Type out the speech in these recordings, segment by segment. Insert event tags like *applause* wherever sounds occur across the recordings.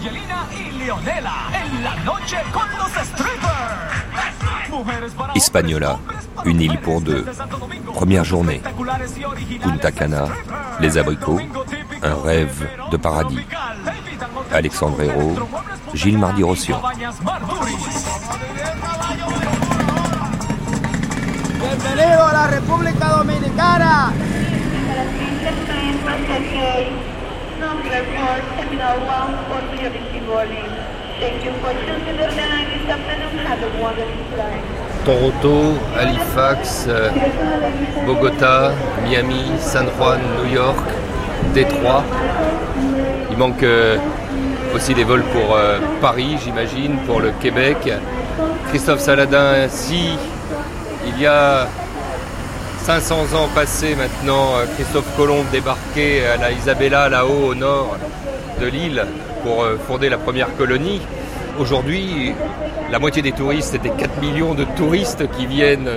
Angelina y Leonela en la noche con los strippers. Hispaniola, une île pour deux. Première journée. Punta Cana, les abricots, un rêve de paradis. Alexandre Hérault, Gilles Mardi-Rossian. Bienvenido a la República Dominicana. Toronto, Halifax, euh, Bogota, Miami, San Juan, New York, Détroit. Il manque euh, aussi des vols pour euh, Paris, j'imagine, pour le Québec. Christophe Saladin, si il y a 500 ans passés maintenant, Christophe Colomb débarquait à la Isabella, là-haut au nord de l'île, pour euh, fonder la première colonie. Aujourd'hui, la moitié des touristes, c'était 4 millions de touristes qui viennent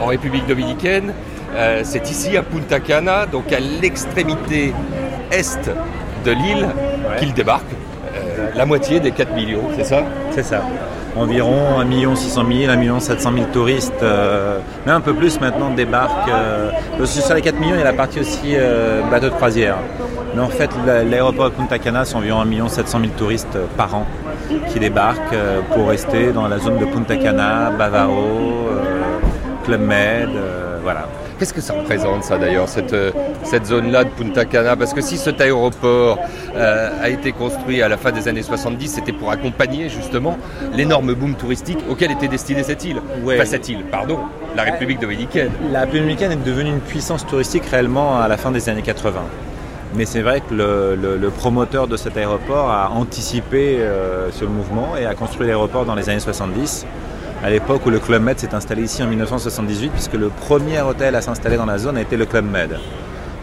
en République dominicaine. Euh, c'est ici à Punta Cana, donc à l'extrémité est de l'île, qu'ils débarquent. Euh, la moitié des 4 millions, c'est ça? C'est ça. Environ 1 600 000, 1 700 000 touristes, euh, mais un peu plus maintenant débarquent. Sur les 4 millions, il y a la partie aussi bateau de croisière. Mais en fait, la- l'aéroport de Punta Cana, c'est environ 1 700 000 touristes euh, par an qui débarquent euh, pour rester dans la zone de Punta Cana, Bavaro, euh, Club Med, voilà. Qu'est-ce que ça représente ça d'ailleurs, cette, cette zone-là de Punta Cana? Parce que si cet aéroport euh, a été construit à la fin des années 70, c'était pour accompagner justement l'énorme boom touristique auquel était destinée cette île. Ouais. Enfin cette île, pardon, la République dominicaine. La République dominicaine est devenue une puissance touristique réellement à la fin des années 80. Mais c'est vrai que le, promoteur de cet aéroport a anticipé euh, le mouvement et a construit l'aéroport dans les années 70, à l'époque où le Club Med s'est installé ici en 1978, puisque le premier hôtel à s'installer dans la zone a été le Club Med.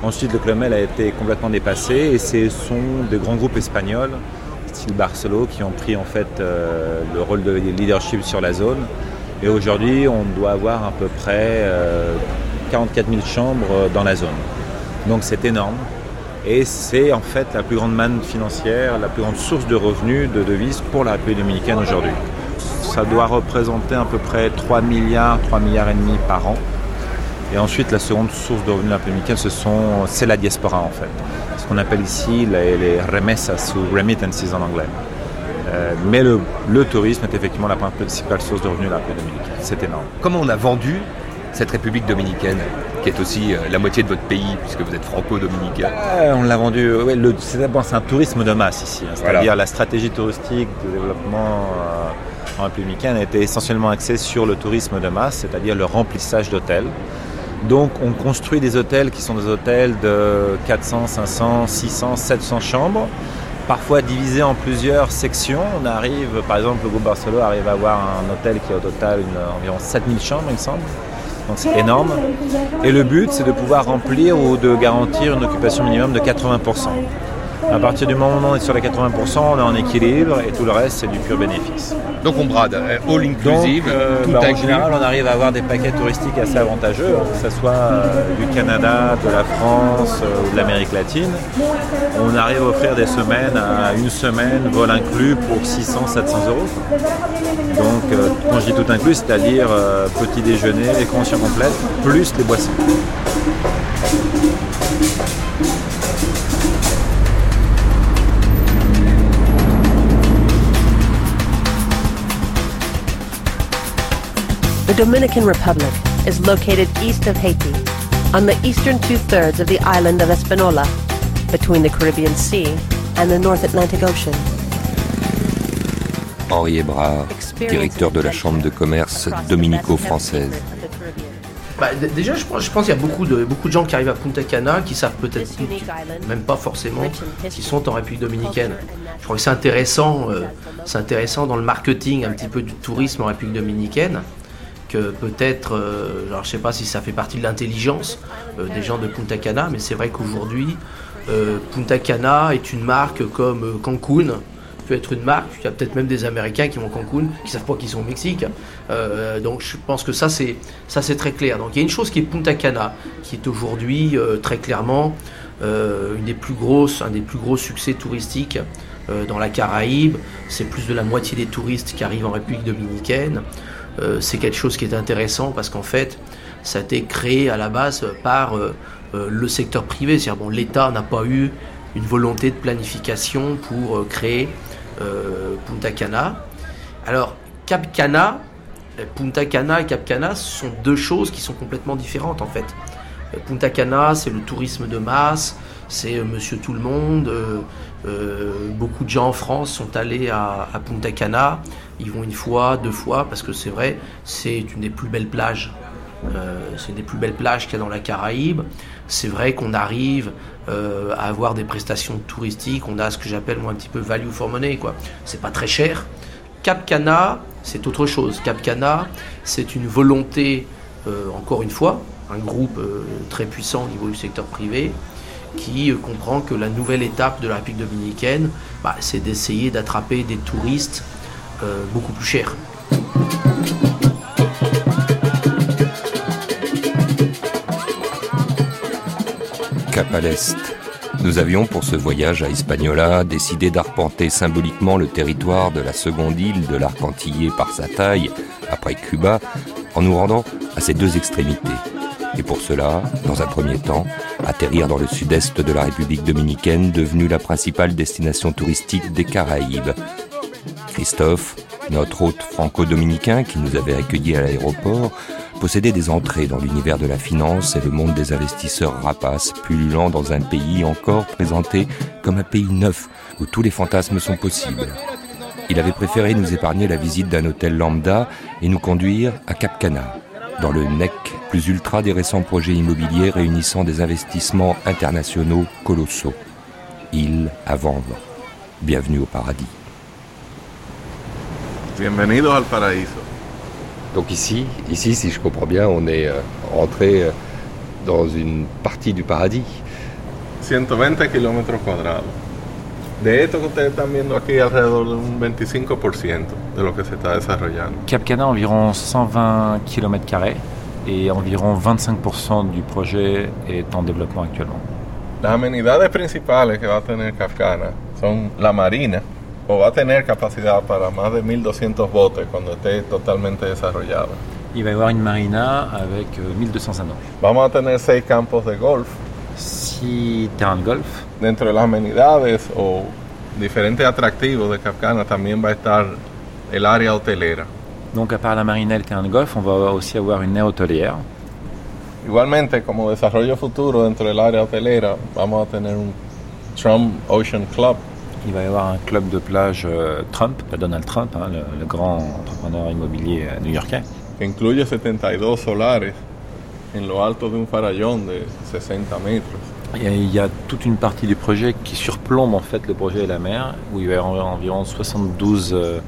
Ensuite, le Club Med a été complètement dépassé et ce sont des grands groupes espagnols, style Barcelo, qui ont pris en fait euh, le rôle de leadership sur la zone. Et aujourd'hui, on doit avoir à peu près euh, 44 000 chambres euh, dans la zone. Donc c'est énorme. Et c'est en fait la plus grande manne financière, la plus grande source de revenus, de devises pour la République dominicaine aujourd'hui. Ça doit représenter à peu près 3 milliards, 3 milliards et demi par an. Et ensuite, la seconde source de revenus de la République dominicaine, ce c'est la diaspora en fait. Ce qu'on appelle ici les, les remessas ou remittances en anglais. Euh, mais le, le tourisme est effectivement la principale source de revenus de la République dominicaine. C'est énorme. Comment on a vendu cette République dominicaine, qui est aussi euh, la moitié de votre pays, puisque vous êtes franco-dominicain Euh, on l'a vendu. ouais, c'est d'abord un tourisme de masse ici. hein, c'est-à-dire Voilà. la stratégie touristique de développement euh, en République dominicaine a été essentiellement axée sur le tourisme de masse, c'est-à-dire le remplissage d'hôtels. Donc on construit des hôtels qui sont des hôtels de 400, 500, 600, 700 chambres, parfois divisés en plusieurs sections. On arrive, par exemple, le groupe Barcelo arrive à avoir un hôtel qui a au total une- environ 7000 chambres, il me semble. C'est énorme. Et le but, c'est de pouvoir remplir ou de garantir une occupation minimum de 80%. À partir du moment où on est sur les 80%, on est en équilibre et tout le reste, c'est du pur bénéfice. Donc on brade, euh, all Donc, inclusive, euh, tout bah, en général, on arrive à avoir des paquets touristiques assez avantageux, hein, que ce soit euh, du Canada, de la France euh, ou de l'Amérique latine. On arrive à offrir des semaines à une semaine, vol inclus, pour 600, 700 euros. Donc, euh, quand je dis tout inclus, c'est-à-dire euh, petit déjeuner, les conventions complètes, plus les boissons. The Dominican Republic is located east of Haiti, on the eastern two thirds of the island of Espanola, between the Caribbean Sea and the North Atlantic Ocean. Henri Hébrard, directeur de la Chambre de commerce dominico-française. Bah, déjà, je pense, je pense qu'il y a beaucoup de, beaucoup de gens qui arrivent à Punta Cana qui savent peut-être même pas forcément qu'ils sont en République dominicaine. Je crois que c'est intéressant, euh, c'est intéressant dans le marketing un petit peu du tourisme en République dominicaine peut-être, euh, je sais pas si ça fait partie de l'intelligence euh, des gens de Punta Cana, mais c'est vrai qu'aujourd'hui, euh, Punta Cana est une marque comme Cancun peut être une marque. Il y a peut-être même des Américains qui vont à Cancun, qui savent pas qu'ils sont au Mexique. Donc je pense que ça c'est ça c'est très clair. Donc il y a une chose qui est Punta Cana, qui est aujourd'hui très clairement un des plus gros succès touristiques dans la Caraïbe. C'est plus de la moitié des touristes qui arrivent en République dominicaine. C'est quelque chose qui est intéressant parce qu'en fait, ça a été créé à la base par le secteur privé. C'est-à-dire, bon, l'État n'a pas eu une volonté de planification pour créer Punta Cana. Alors, Cap Cana, Punta Cana et Cap Cana sont deux choses qui sont complètement différentes en fait. Punta Cana, c'est le tourisme de masse, c'est euh, Monsieur Tout le Monde. Euh, euh, beaucoup de gens en France sont allés à, Punta Cana. Ils vont une fois, deux fois, parce que c'est vrai, c'est une des plus belles plages. c'est une des plus belles plages qu'il y a dans la Caraïbe. C'est vrai qu'on arrive à avoir des prestations touristiques. On a ce que j'appelle moi un petit peu value for money. quoi. C'est pas très cher. Cap Cana, c'est autre chose. Cap Cana, c'est une volonté, encore une fois, un groupe très puissant au niveau du secteur privé qui euh, comprend que la nouvelle étape de la République dominicaine, bah, c'est d'essayer d'attraper des touristes euh, beaucoup plus chers. Cap à l'Est. Nous avions pour ce voyage à Hispaniola décidé d'arpenter symboliquement le territoire de la seconde île de l'arc par sa taille, après Cuba, en nous rendant à ses deux extrémités, et pour cela, dans un premier temps, atterrir dans le sud-est de la République dominicaine, devenue la principale destination touristique des Caraïbes. Christophe, notre hôte franco-dominicain qui nous avait accueillis à l'aéroport, possédait des entrées dans l'univers de la finance et le monde des investisseurs rapaces, pullulant dans un pays encore présenté comme un pays neuf où tous les fantasmes sont possibles. Il avait préféré nous épargner la visite d'un hôtel lambda et nous conduire à Cap Cana, dans le NEC plus ultra des récents projets immobiliers réunissant des investissements internationaux colossaux. Île à vendre. Bienvenue au paradis. Bienvenidos al paraíso. Donc ici, ici, si je comprends bien, on est euh, rentré euh, dans une partie du paradis. 120 km quadrados. De esto que ustedes están viendo aquí, alrededor de un 25% de lo que se está desarrollando. Cap Cana, environ 120 km et environ 25% du projet est en développement actuellement. Las amenidades principales que va a tener Cap Cana son la marina, o va a tener capacidad para más de 1200 botes cuando esté totalmente desarrollado. Il va y avoir une marina avec 1200 euh, anos. Vamos a tener seis campos de golf. Six terrains de golf. Dentro de las amenidades o diferentes atractivos de Capcana también va a estar el área hotelera. Donc à part la marina et le terrain de golf, on va aussi avoir une aire hôtelière. Igualmente, como desarrollo futuro dentro del área hotelera, vamos a tener un Trump Ocean Club. Il va y avoir un club de plage euh, Trump, Donald Trump, hein, le, le, grand entrepreneur immobilier euh, new-yorkais. Que incluye 72 solares en lo alto de un farallón de 60 metros. Il y a toute une partie du projet qui surplombe en fait le projet et la mer, où il y a environ 72 euh,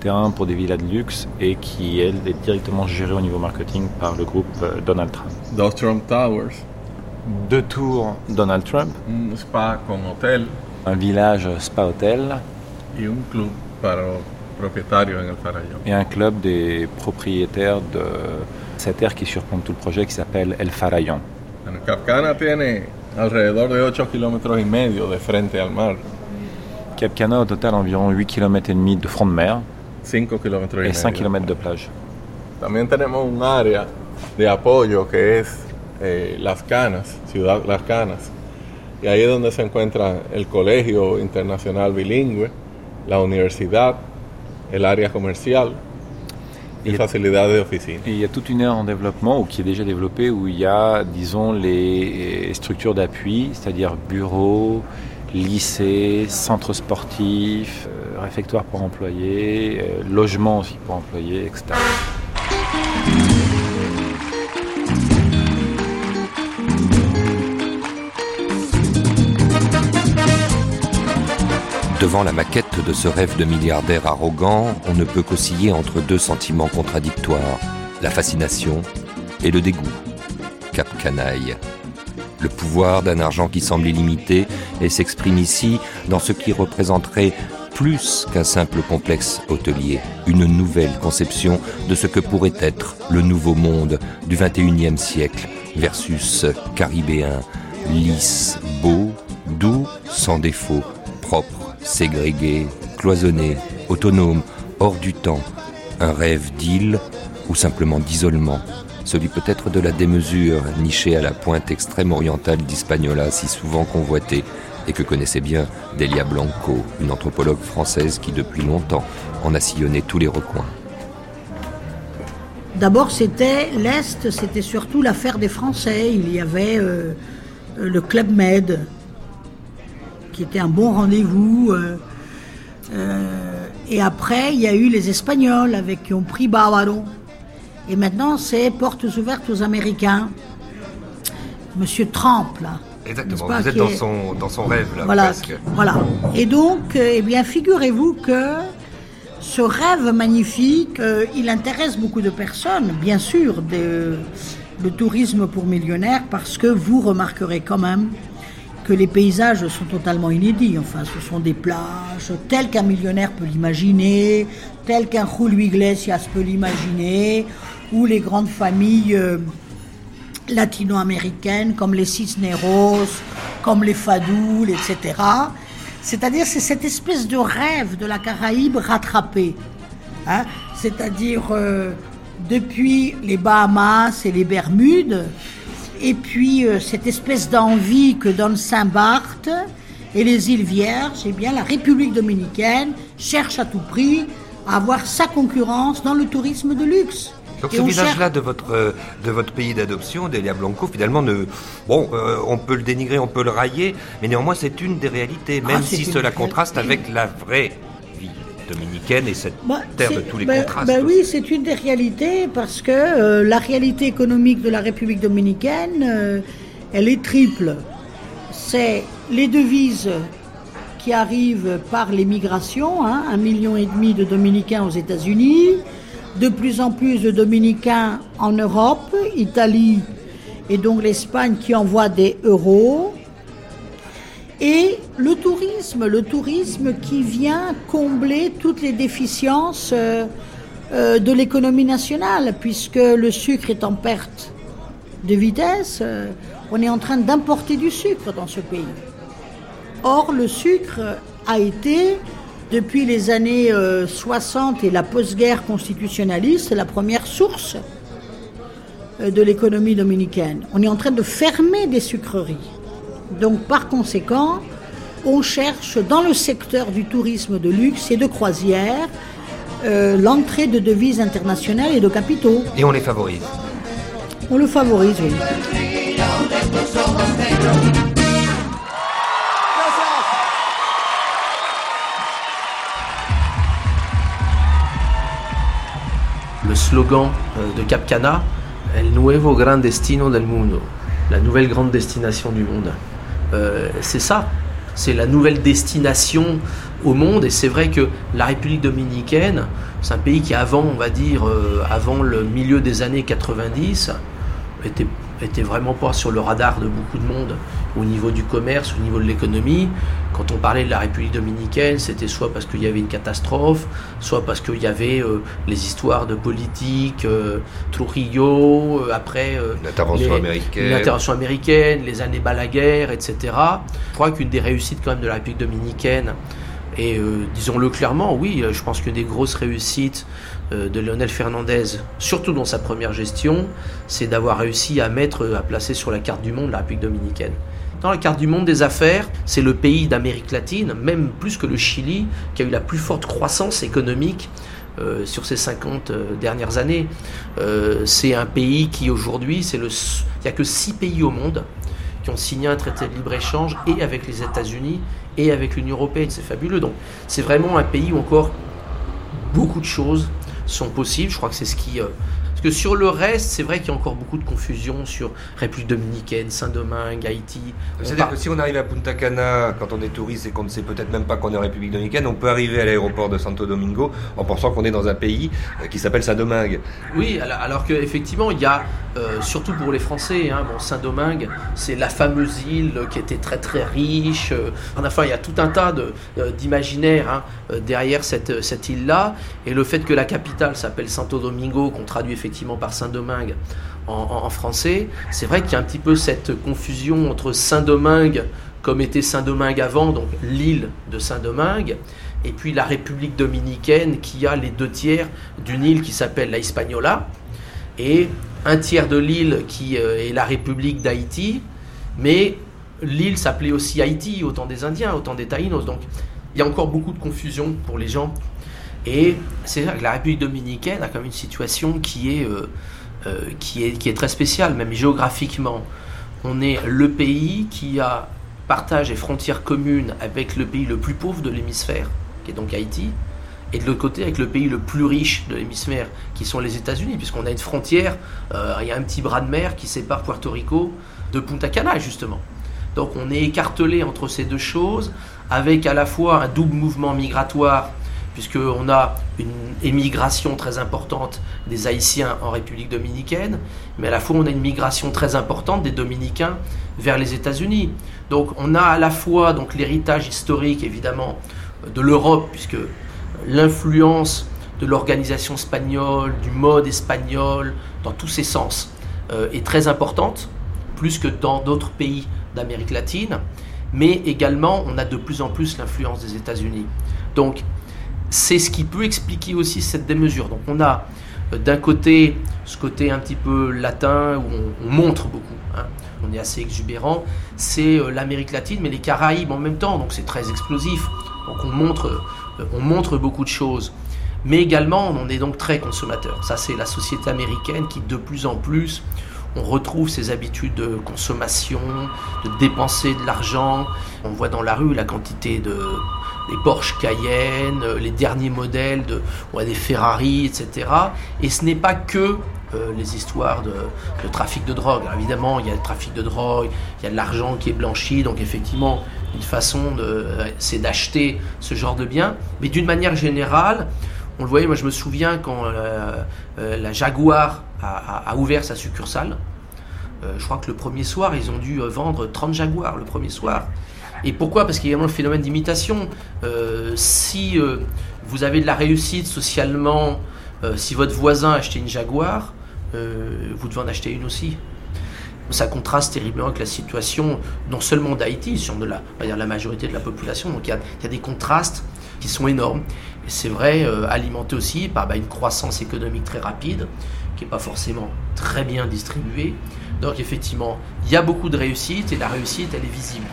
terrains pour des villas de luxe et qui elle, est directement gérée au niveau marketing par le groupe euh, Donald Trump. Dos Trump Towers. Deux tours Donald Trump. Un spa con hôtel. Un village spa-hôtel. Et un club para en el Farallón. Et un club des propriétaires de cette aire qui surplombe tout le projet qui s'appelle El Farallón. Capcana tiene alrededor de 8 km y medio de frente al mar. Cap Cana, au total, environ 8 km et demi de front de mer. 5 km et, 5 km de plage. También tenemos un área de apoyo que es eh, Las Canas, Ciudad Las Canas. Y ahí es donde se encuentra el Colegio Internacional Bilingüe, la universidad, el área comercial, et il y a toute une aire en développement ou qui est déjà développée où il y a, disons, les structures d'appui, c'est-à-dire bureaux, lycées, centres sportifs, euh, réfectoires pour employés, euh, logements aussi pour employés, etc. La maquette de ce rêve de milliardaire arrogant, on ne peut qu'osciller entre deux sentiments contradictoires, la fascination et le dégoût. Cap canaille. Le pouvoir d'un argent qui semble illimité et s'exprime ici dans ce qui représenterait plus qu'un simple complexe hôtelier, une nouvelle conception de ce que pourrait être le nouveau monde du 21e siècle versus caribéen, lisse, beau, doux, sans défaut, propre, ségrégué, cloisonné, autonome, hors du temps, un rêve d'île ou simplement d'isolement, celui peut-être de la démesure, niché à la pointe extrême orientale d'Hispaniola, si souvent convoitée, et que connaissait bien Delia Blanco, une anthropologue française qui depuis longtemps en a sillonné tous les recoins. D'abord, c'était l'Est, c'était surtout l'affaire des Français. Il y avait euh, le Club Med, qui était un bon rendez-vous. Euh, et après, il y a eu les Espagnols avec qui ont pris Bávaro. Et maintenant, c'est portes ouvertes aux Américains. Monsieur Trump, là. Exactement, vous êtes dans, son, dans son rêve, là, voilà, presque. Voilà. Et donc, eh bien, figurez-vous que ce rêve magnifique, euh, il intéresse beaucoup de personnes, bien sûr, de, le tourisme pour millionnaires, parce que vous remarquerez quand même que les paysages sont totalement inédits. Enfin, ce sont des plages telles qu'un millionnaire peut l'imaginer, telles qu'un Julio Iglesias peut l'imaginer, ou les grandes familles euh, latino-américaines comme les Cisneros, comme les Fadouls, etc. C'est-à-dire, c'est cette espèce de rêve de la Caraïbe rattrapée. Hein C'est-à-dire, euh, depuis les Bahamas et les Bermudes, et puis euh, cette espèce d'envie que donne Saint-Barth et les îles Vierges, eh bien, la République dominicaine cherche à tout prix à avoir sa concurrence dans le tourisme de luxe. Donc Et ce on visage-là de votre, euh, de votre pays d'adoption, Delia Blanco, finalement, ne, bon, euh, on peut le dénigrer, on peut le railler, mais néanmoins c'est une des réalités, même Ah, c'est si cela contraste avec la vraie dominicaine et cette Bah, terre de tous les bah, contrastes. bah oui, c'est une des réalités parce que euh, la réalité économique de la République dominicaine, euh, elle est triple. C'est les devises qui arrivent par les migrations, hein, un million et demi de Dominicains aux États-Unis, de plus en plus de Dominicains en Europe, Italie et donc l'Espagne qui envoie des euros. Et le tourisme, le tourisme qui vient combler toutes les déficiences euh, euh, de l'économie nationale, puisque le sucre est en perte de vitesse, euh, on est en train d'importer du sucre dans ce pays. Or, le sucre a été, depuis les années euh, 60 et la post-guerre constitutionnaliste, la première source de l'économie dominicaine. On est en train de fermer des sucreries. Donc par conséquent, on cherche dans le secteur du tourisme de luxe et de croisière euh, l'entrée de devises internationales et de capitaux. Et on les favorise. On le favorise, oui. le slogan euh, de Cap Cana, El nuevo gran destino del mundo, la nouvelle grande destination du monde. Euh, c'est ça, c'est la nouvelle destination au monde. Et c'est vrai que la République dominicaine, c'est un pays qui avant, on va dire, euh, avant le milieu des années 90, était, était vraiment pas sur le radar de beaucoup de monde au niveau du commerce, au niveau de l'économie. Quand on parlait de la République dominicaine, c'était soit parce qu'il y avait une catastrophe, soit parce qu'il y avait euh, les histoires de politique, euh, Trujillo, euh, après euh, L'intervention les- américaine. l'intervention américaine, les années Balaguer, etc. Je crois qu'une des réussites quand même de la République dominicaine, et euh, disons-le clairement, oui, euh, je pense que des grosses réussites euh, de Lionel Fernandez, surtout dans sa première gestion, c'est d'avoir réussi à mettre, euh, à placer sur la carte du monde la République dominicaine. Dans la carte du monde des affaires, c'est le pays d'Amérique latine, même plus que le Chili, qui a eu la plus forte croissance économique euh, sur ces 50 euh, dernières années. Euh, c'est un pays qui aujourd'hui, c'est le, il n'y a que 6 pays au monde qui ont signé un traité de libre-échange et avec les États-Unis et avec l'Union européenne. C'est fabuleux. Donc c'est vraiment un pays où encore beaucoup de choses sont possibles. Je crois que c'est ce qui... que sur le reste, c'est vrai qu'il y a encore beaucoup de confusion sur République dominicaine, Saint-Domingue, Haïti. C'est-à-dire que si on arrive à Punta Cana, quand on est touriste et qu'on ne sait peut-être même pas qu'on est en République dominicaine, on peut arriver à l'aéroport de Santo Domingo en pensant qu'on est dans un pays euh, qui s'appelle Saint-Domingue. Oui, alors, qu'effectivement, il y a, euh, surtout pour les Français, hein, bon, Saint-Domingue, c'est la fameuse île qui était très très riche. euh, enfin, il y a tout un tas de, d'imaginaires hein, derrière cette, cette île-là. Et le fait que la capitale s'appelle Santo Domingo, qu'on traduit effectivement par Saint-Domingue en, français, c'est vrai qu'il y a un petit peu cette confusion entre Saint-Domingue comme était Saint-Domingue avant, donc l'île de Saint-Domingue, et puis la République dominicaine qui a les deux tiers d'une île qui s'appelle la Hispaniola, et un tiers de l'île qui euh, est la République d'Haïti, mais l'île s'appelait aussi Haïti au temps des Indiens, au temps des Taïnos, donc il y a encore beaucoup de confusion pour les gens. Et c'est vrai que la République dominicaine a quand même une situation qui est, euh, euh, qui est, qui est très spéciale, même géographiquement. On est le pays qui a partage et frontières communes avec le pays le plus pauvre de l'hémisphère, qui est donc Haïti, et de l'autre côté avec le pays le plus riche de l'hémisphère, qui sont les États-Unis, puisqu'on a une frontière, euh, il y a un petit bras de mer qui sépare Puerto Rico de Punta Cana, justement. Donc on est écartelé entre ces deux choses, avec à la fois un double mouvement migratoire, puisqu'on a une émigration très importante des Haïtiens en République dominicaine, mais à la fois on a une migration très importante des Dominicains vers les États-Unis. Donc on a à la fois donc l'héritage historique évidemment de l'Europe, puisque l'influence de l'organisation espagnole, du mode espagnol, dans tous ses sens, euh, est très importante, plus que dans d'autres pays d'Amérique latine, mais également on a de plus en plus l'influence des États-Unis. Donc c'est ce qui peut expliquer aussi cette démesure. Donc on a euh, d'un côté ce côté un petit peu latin où on, montre beaucoup, hein. on est assez exubérant, c'est euh, l'Amérique latine mais les Caraïbes en même temps, donc c'est très explosif. Donc on montre, euh, on montre beaucoup de choses. Mais également on est donc très consommateur. Ça c'est la société américaine qui de plus en plus on retrouve ses habitudes de consommation, de dépenser de l'argent. On voit dans la rue la quantité de les Porsche Cayenne, les derniers modèles de des Ferrari, etc. Et ce n'est pas que euh, les histoires de, trafic de drogue. évidemment, il y a le trafic de drogue, il y a de l'argent qui est blanchi, donc effectivement, une façon euh, c'est d'acheter ce genre de biens. Mais d'une manière générale, on le voyait, moi je me souviens quand euh, la Jaguar a, ouvert sa succursale. je crois que le premier soir, ils ont dû vendre 30 Jaguars le premier soir. Et pourquoi? Parce qu'il y a également le phénomène d'imitation. Euh, si euh, vous avez de la réussite socialement, euh, si votre voisin a acheté une Jaguar, vous devez en acheter une aussi. Ça contraste terriblement avec la situation, non seulement d'Haïti, sur de la, la majorité de la population. Donc il y a, y a des contrastes qui sont énormes. Et c'est vrai, alimenté aussi par bah, une croissance économique très rapide, qui n'est pas forcément très bien distribuée. Donc effectivement, il y a beaucoup de réussite et la réussite, elle est visible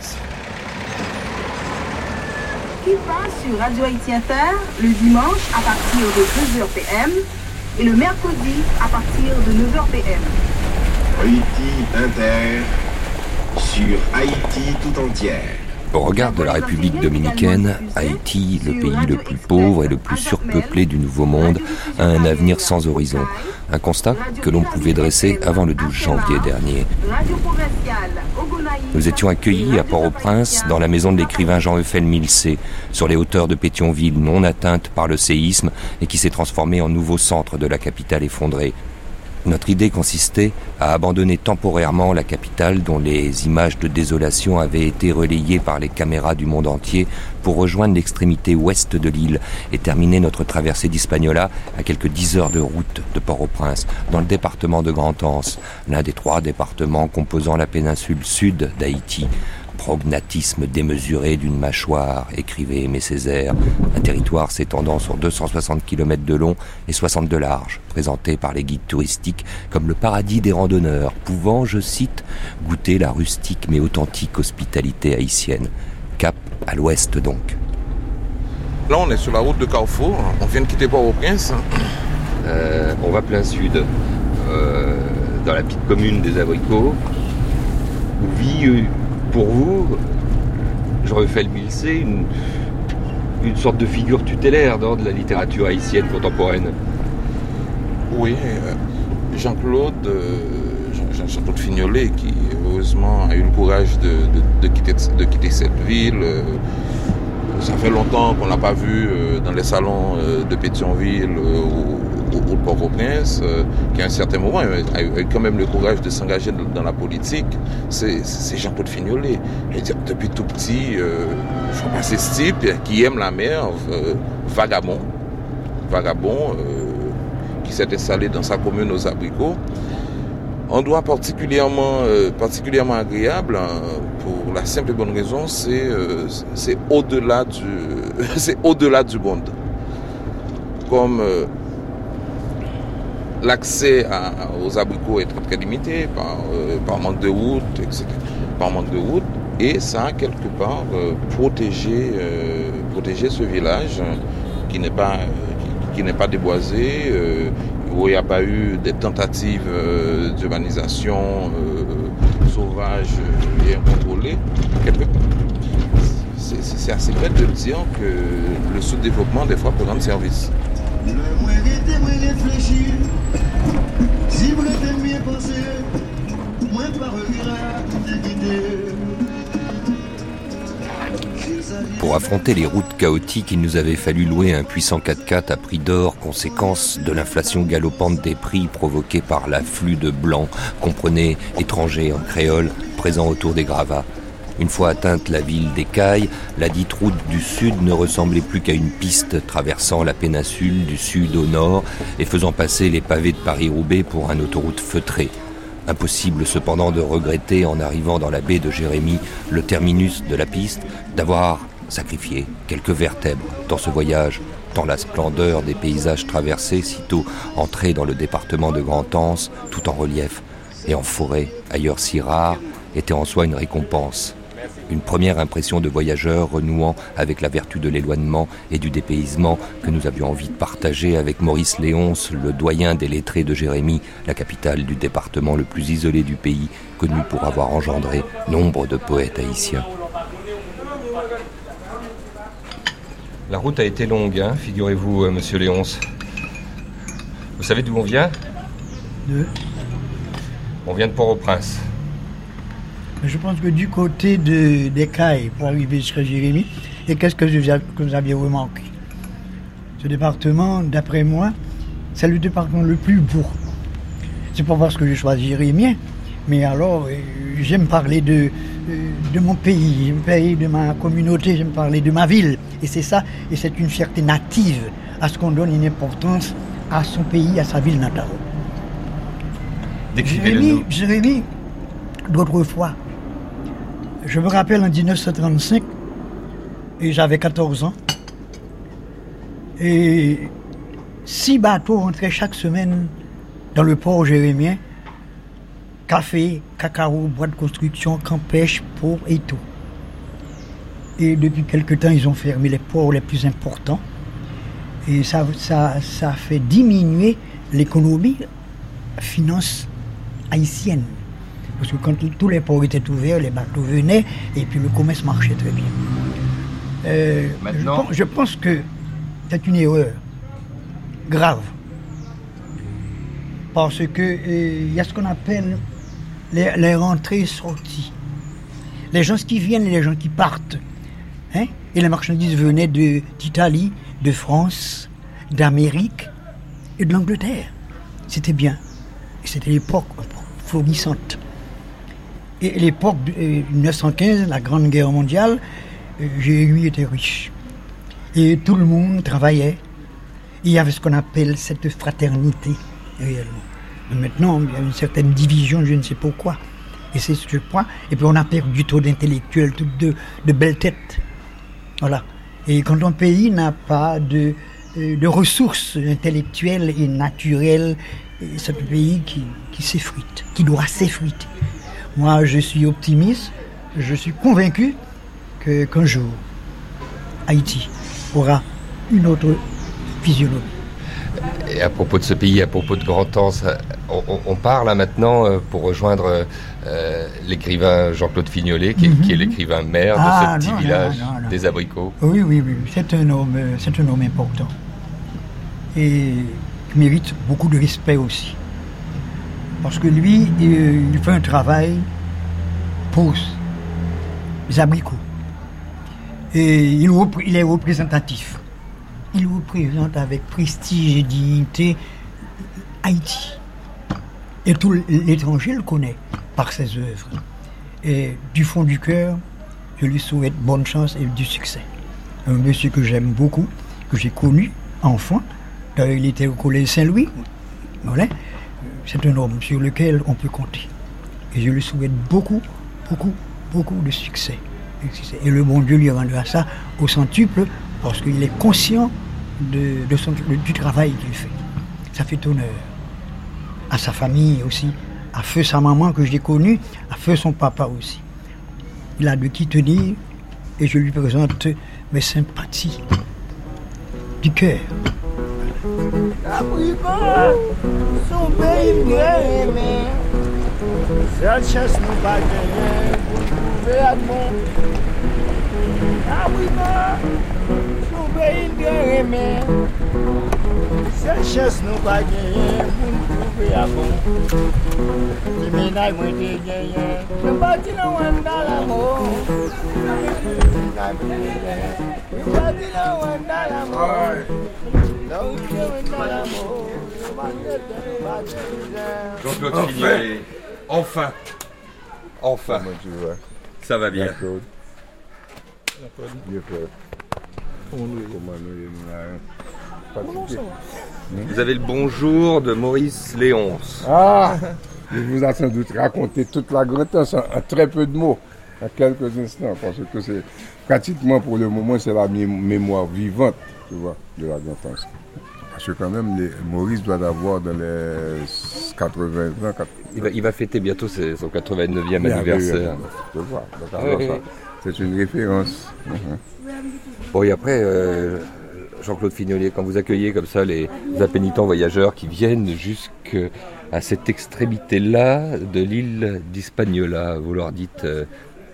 qui passe sur Radio Haïti Inter le dimanche à partir de 2h PM et le mercredi à partir de 9h PM. Haïti Inter sur Haïti tout entière. Au regard de la République dominicaine, Haïti, le pays le plus pauvre et le plus surpeuplé du Nouveau Monde, a un avenir sans horizon. Un constat que l'on pouvait dresser avant le 12 janvier dernier. Nous étions accueillis à Port-au-Prince dans la maison de l'écrivain Jean-Euphel Milcé, sur les hauteurs de Pétionville, non atteintes par le séisme et qui s'est transformé en nouveau centre de la capitale effondrée. Notre idée consistait à abandonner temporairement la capitale dont les images de désolation avaient été relayées par les caméras du monde entier pour rejoindre l'extrémité ouest de l'île et terminer notre traversée d'Hispaniola à quelques dix heures de route de Port-au-Prince, dans le département de Grand-Anse, l'un des trois départements composant la péninsule sud d'Haïti, prognatisme démesuré d'une mâchoire, écrivait Aimé Césaire, un territoire s'étendant sur 260 km de long et 60 de large, présenté par les guides touristiques comme le paradis des randonneurs, pouvant, je cite, goûter la rustique mais authentique hospitalité haïtienne. Cap à l'ouest donc. Là, on est sur la route de Carrefour, on vient de quitter Port-au-Prince. Euh, on va plein sud, euh, dans la petite commune des Abricots, où vit euh, pour vous, j'aurais fait le une, une sorte de figure tutélaire de la littérature haïtienne contemporaine. Oui, euh, Jean-Claude euh, Jean-Claude Fignolet, qui heureusement a eu le courage de, quitter, de quitter, cette ville. Euh, ça fait longtemps qu'on ne l'a pas vu dans les salons de Pétionville au Port-au-Prince, euh, qui à un certain moment a eu quand même le courage de s'engager dans la politique, c'est Jean-Claude Fignolet. depuis tout petit, euh, ce type qui aime la mer, euh, vagabond, vagabond, qui s'est installé dans sa commune aux abricots. endroit particulièrement, euh, particulièrement agréable hein, pour la simple et bonne raison, c'est euh, au-delà du, *laughs* c'est au-delà du monde. Comme euh, l'accès aux abricots est très, limité par, par manque de route, etc. Par de et ça a quelque part protégé, protégé ce village hein, qui n'est pas, qui, pas déboisé où il n'y a pas eu des tentatives euh, d'urbanisation euh, sauvage et incontrôlée. C'est assez bête de dire que le sous-développement, des fois, Pour affronter les routes chaotiques, il nous avait fallu louer un puissant 4x4 à prix d'or, conséquence de l'inflation galopante des prix provoquée par l'afflux de blancs, comprenez étrangers en créole, présents autour des gravats. Une fois atteinte la ville d'Écaille, la dite route du sud ne ressemblait plus qu'à une piste traversant la péninsule du sud au nord et faisant passer les pavés de Paris-Roubaix pour un autoroute feutrée. Impossible cependant de regretter, en arrivant dans la baie de Jérémie, le terminus de la piste, d'avoir sacrifié quelques vertèbres dans ce voyage, tant la splendeur des paysages traversés, sitôt entrés dans le département de Grand-Anse, tout en relief et en forêt, ailleurs si rare, était en soi une récompense une première impression de voyageur renouant avec la vertu de l'éloignement et du dépaysement que nous avions envie de partager avec Maurice Léonce, le doyen des lettrés de Jérémie, la capitale du département le plus isolé du pays, connu pour avoir engendré nombre de poètes haïtiens. La route a été longue, hein, figurez-vous, euh, monsieur Léonce. Vous savez d'où on vient? De On vient de Port-au-Prince. Je pense que du côté de, des Cailles, pour arriver jusqu'à Jérémy, et qu'est-ce que, vous aviez remarqué? Ce département, d'après moi, c'est le département le plus beau. C'est pas parce que je choisis Jérémie, mais alors euh, j'aime parler de, euh, de mon pays, j'aime parler de ma communauté, j'aime parler de ma ville. Et c'est ça, et c'est une fierté native à ce qu'on donne une importance à son pays, à sa ville natale. Jérémy, Jérémy d'autrefois, je me rappelle en 1935, et j'avais 14 ans, et six bateaux entraient chaque semaine dans le port jérémien, café, cacao, bois de construction, camp pêche, pour et tout. Et depuis quelque temps, ils ont fermé les ports les plus importants. Et ça, ça, ça fait diminuer l'économie, finance haïtienne. Parce que quand tous les ports étaient ouverts, les bateaux venaient et puis le commerce marchait très bien. Euh, Maintenant... je, pense, que c'est une erreur grave. Parce que euh, il y a ce qu'on appelle les, rentrées et sorties. Les gens qui viennent et les gens qui partent. Hein? Et les marchandises venaient d'Italie, de, France, d'Amérique et de l'Angleterre. C'était bien. C'était l'époque florissante. Et l'époque de 1915, euh, la Grande Guerre mondiale, euh, Jérémy était riche. Et tout le monde travaillait. Il y avait ce qu'on appelle cette fraternité, réellement. maintenant, il y a une certaine division, je ne sais pourquoi. Et c'est ce point. Et puis on a perdu trop d'intellectuels, de, de belles têtes. Voilà. Et quand un pays n'a pas de, euh, ressources intellectuelles et naturelles, c'est un pays qui, qui s'effrite, qui doit s'effriter. Moi, je suis optimiste. Je suis convaincu que qu'un jour, Haïti aura une autre physionomie. Et à propos de ce pays, à propos de Grand Temps, on, part là maintenant euh, pour rejoindre euh, l'écrivain Jean-Claude Fignolet, qui, est mhm. l'écrivain maire de ah, ce petit village des Abricots. Oui, oui, oui, c'est un homme, c'est un homme important et qui mérite beaucoup de respect aussi. Parce que lui, il, fait un travail pour les abricots. Et il, il est représentatif. Il représente avec prestige et dignité Haïti. Et tout l'étranger le connaît par ses œuvres. Et du fond du cœur, je lui souhaite bonne chance et du succès. Un monsieur que j'aime beaucoup, que j'ai connu enfant. il était au collège Saint-Louis. Voilà c'est un homme sur lequel on peut compter. Et je lui souhaite beaucoup, beaucoup, beaucoup de succès. Et le bon Dieu lui rendra ça au centuple parce qu'il est conscient de, son, du travail qu'il fait. Ça fait honneur à sa famille aussi, à feu sa maman que j'ai connue, à feu son papa aussi. Il a de qui tenir et je lui présente mes sympathies du cœur. Apoui pa, son peyi mgeye men, Zalches nou pa genyen, pou ve admon. Apoui pa, son peyi mgeye men, Zalches nou pa genyen, pou ve admon. Di menay mwen te genyen, Mwen bati nan wan dalamon. Mwen bati nan wan dalamon. Jean-Claude Fignolet, enfin. Enfin. Ça va bien. Vous avez le bonjour de Maurice Léonce. Ah! Je vous ai sans doute raconté toute la Grotance en, très peu de mots, en quelques instants, parce que c'est pratiquement pour le moment, c'est la mémoire vivante, tu vois, de la Grotance. Parce que quand même, Maurice doit avoir dans les 80 ans. Il, va, fêter bientôt son 89e anniversaire. c'est une référence. Bon, et après, euh, Jean-Claude Fignolier, quand vous accueillez comme ça les impénitents voyageurs qui viennent jusqu'à cette extrémité-là de l'île d'Hispaniola, vous leur dites euh,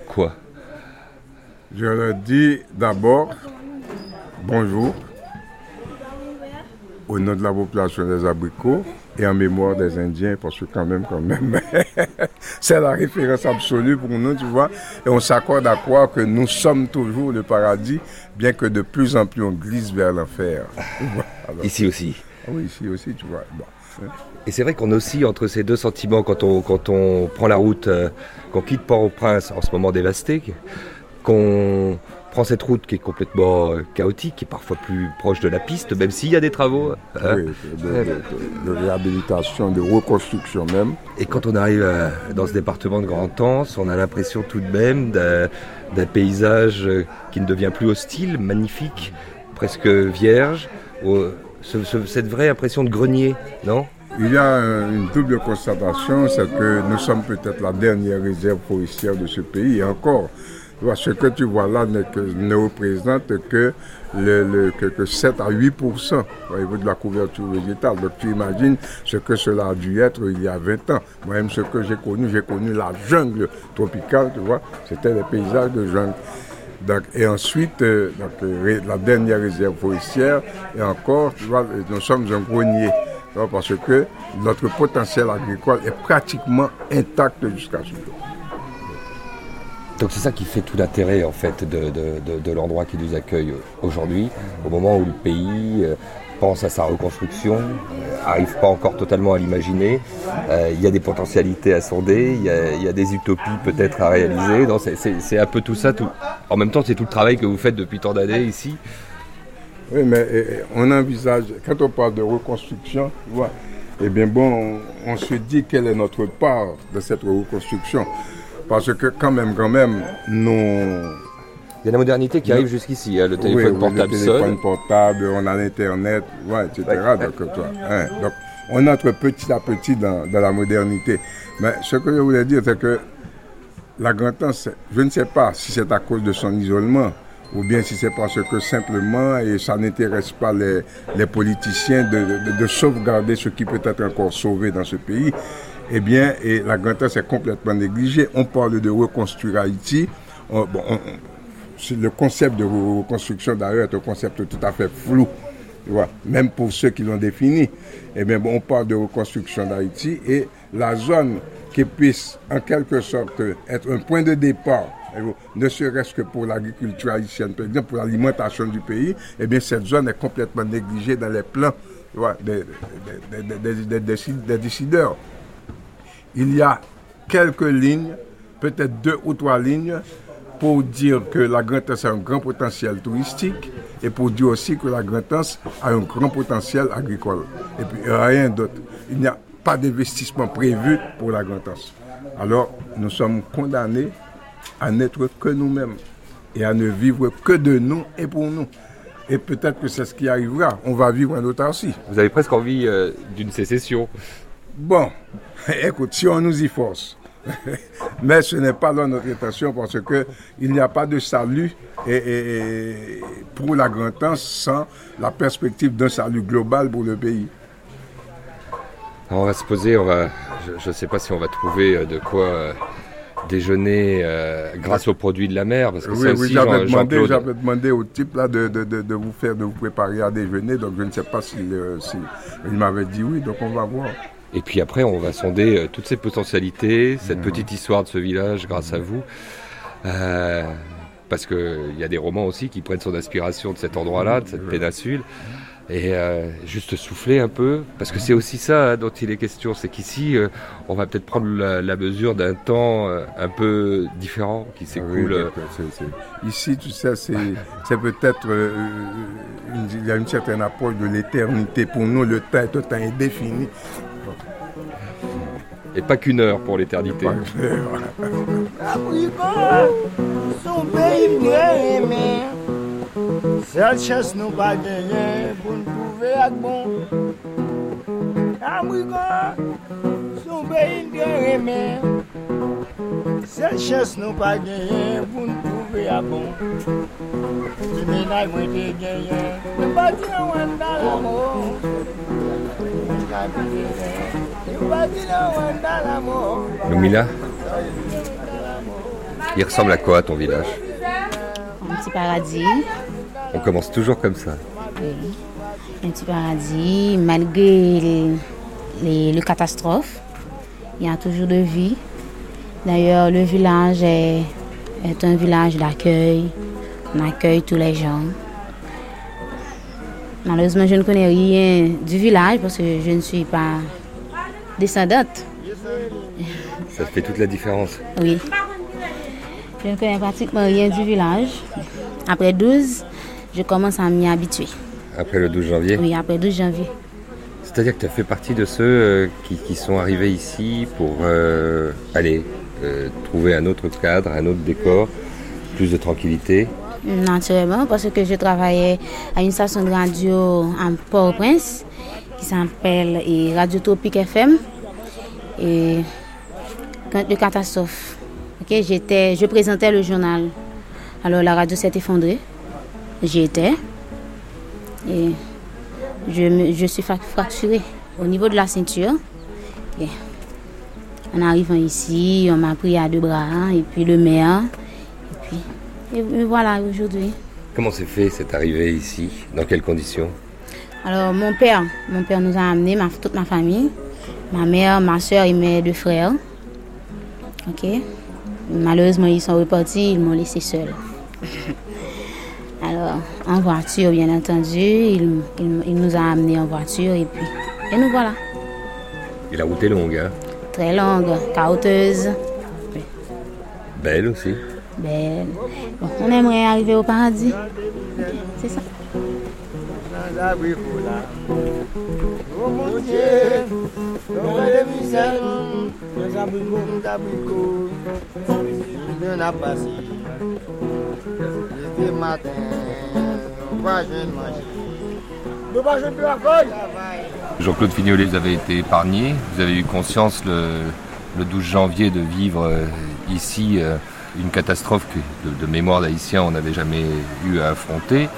quoi? Je leur dis d'abord bonjour au nom de la population des abricots et en mémoire des Indiens, parce que quand même, quand même, *laughs* c'est la référence absolue pour nous, tu vois. Et on s'accorde à croire que nous sommes toujours le paradis, bien que de plus en plus on glisse vers l'enfer. ici aussi. Ah oui, ici aussi, tu vois. Et c'est vrai qu'on oscille entre ces deux sentiments quand on, quand on prend la route, euh, qu'on quitte Port-au-Prince en ce moment dévasté, qu'on prend cette route qui est complètement euh, chaotique, qui est parfois plus proche de la piste, même s'il y a des travaux. Hein. Oui, de, réhabilitation, de reconstruction même. Et quand on arrive euh, dans ce département de Grand-Anse, on a l'impression tout de même d'un paysage euh, qui ne devient plus hostile, magnifique, presque vierge. cette vraie impression de grenier, non? Il y a une double constatation, c'est que nous sommes peut-être la dernière réserve forestière de ce pays, et encore, ce que tu vois là ne, représente que, le, 7 à 8 au niveau de la couverture végétale. Donc tu imagines ce que cela a dû être il y a 20 ans. Moi-même, ce que j'ai connu, j'ai connu la jungle tropicale, tu vois. C'était les paysages de jungle. Et ensuite, euh, la dernière réserve forestière, et encore, tu vois, nous sommes un grenier. Parce que notre potentiel agricole est pratiquement intact jusqu'à ce jour. Donc c'est ça qui fait tout l'intérêt en fait de, l'endroit qui nous accueille aujourd'hui, au moment où le pays euh, pense à sa reconstruction, n'arrive euh, pas encore totalement à l'imaginer. Euh, il y a des potentialités à sonder, il y a, des utopies peut-être à réaliser. C'est un peu tout ça. Tout. En même temps, c'est tout le travail que vous faites depuis tant d'années ici. Oui, mais on envisage, quand on parle de reconstruction, eh bien bon, on se dit quelle est notre part de cette reconstruction. Parce que quand même, quand même, nous... Il y a la modernité qui arrive jusqu'ici, hein, le téléphone portable le téléphone portable, on a l'Internet, ouais, etc. Donc, hein, donc, on entre petit à petit dans, la modernité. Mais ce que je voulais dire, c'est que la Grande-Anse, je ne sais pas si c'est à cause de son isolement ou bien si c'est parce que simplement, et ça n'intéresse pas les, politiciens de, de, sauvegarder ce qui peut être encore sauvé dans ce pays, eh bien, et la grande est complètement négligée. On parle de reconstruire Haïti. le concept de reconstruction, d'ailleurs, est un concept tout à fait flou. même pour ceux qui l'ont défini. Eh bien, on parle de reconstruction d'Haïti et la zone qui puisse, en quelque sorte, être un point de départ ne serait-ce que pour l'agriculture haïtienne, par exemple, pour l'alimentation du pays, eh bien, cette zone est complètement négligée dans les plans des, des, décideurs il y a quelques lignes, peut-être deux ou trois lignes, pour dire que la Grande-Anse a un grand potentiel touristique et pour dire aussi que la Grande-Anse a un grand potentiel agricole. Et puis rien d'autre. Il n'y a pas d'investissement prévu pour la Grande-Anse. Alors, nous sommes condamnés à n'être que nous-mêmes et à ne vivre que de nous et pour nous. Et peut-être que c'est ce qui arrivera. On va vivre autre aussi. Vous avez presque envie euh, d'une sécession. Bon, *laughs* écoute, si on nous y force. *laughs* Mais ce n'est pas dans notre intention parce qu'il n'y a pas de salut et, et- et pour la Grande-Anse sans la perspective d'un salut global pour le pays. On va se poser, on va, je ne sais pas si on va trouver euh, de quoi euh, déjeuner euh, grâce aux produits de la mer, parce que Oui, oui, j'avais demandé, au type là de, de- de- de vous faire, de vous préparer à déjeuner, donc je ne sais pas s'il euh, si- il m'avait dit oui, donc on va voir. Et puis après, on va sonder euh, toutes ces potentialités, cette petite histoire de ce village grâce à vous. Euh, parce qu'il y a des romans aussi qui prennent son inspiration de cet endroit-là, de cette péninsule. Et euh, juste souffler un peu, parce que c'est aussi ça hein, dont il est question, c'est qu'ici, euh, on va peut-être prendre la, la mesure d'un temps un peu différent qui Oui, s'écoule. Ici, tu sais, *laughs* c'est peut-être. il y a une certaine approche de l'éternité. Pour nous, le temps est un temps indéfini. Et pas qu'une heure pour l'éternité. Sel nou pa genyen pou nou bon Di menay mwen te genyen Mwen wan mwen te genyen Mwen bati nan wan dan la mo Lumila, il ressemble à quoi ton village Un petit paradis. On commence toujours comme ça. Oui. Un petit paradis, malgré les, les- les catastrophes, il y a toujours de vie. D'ailleurs, le village est, est un village d'accueil. On accueille tous les gens. Malheureusement, je ne connais rien du village parce que je ne suis pas descendante. Ça fait toute la différence. Oui. Je ne connais pratiquement rien du village. Après 12, je commence à m'y habituer. Après le 12 janvier? Oui, après 12 janvier. C'est-à-dire que tu as fait partie de ceux euh, qui, qui sont arrivés ici pour euh, aller euh, trouver un autre cadre, un autre décor, plus de tranquillité? Naturellement, parce que je travaillais à une station de radio en Port-au-Prince qui s'appelle Radio Tropique FM. Et le catastrophe, j'étais, je présentais le journal. Alors la radio s'est effondrée. J'y étais. Et je, me- je suis fra- fracturée au niveau de la ceinture. En arrivant ici, on m'a pris à deux bras, et puis le maire. Et puis, et voilà aujourd'hui. Comment s'est fait cette arrivée ici? Dans quelles conditions? Alors, mon père, mon père nous a amené, ma, toute ma famille, ma mère, ma soeur et mes deux frères. Ok? Malheureusement, ils sont repartis, ils m'ont laissé seule. *laughs* Alors, en voiture, bien entendu, il, il- il nous a amenés en voiture et puis, et nous voilà. Et la route est longue, hein? Très longue, caoteuse, Belle aussi. belle. Bon, on aimerait arriver au paradis. C'est ça. Oh matin, jeune manger. La feuille. Jean-Claude Fignolet, vous avez été épargné. Vous avez eu conscience le, le 12 janvier de vivre euh, ici euh, une catastrophe que, de, de mémoire d'Haïtiens on n'avait jamais eu à affronter.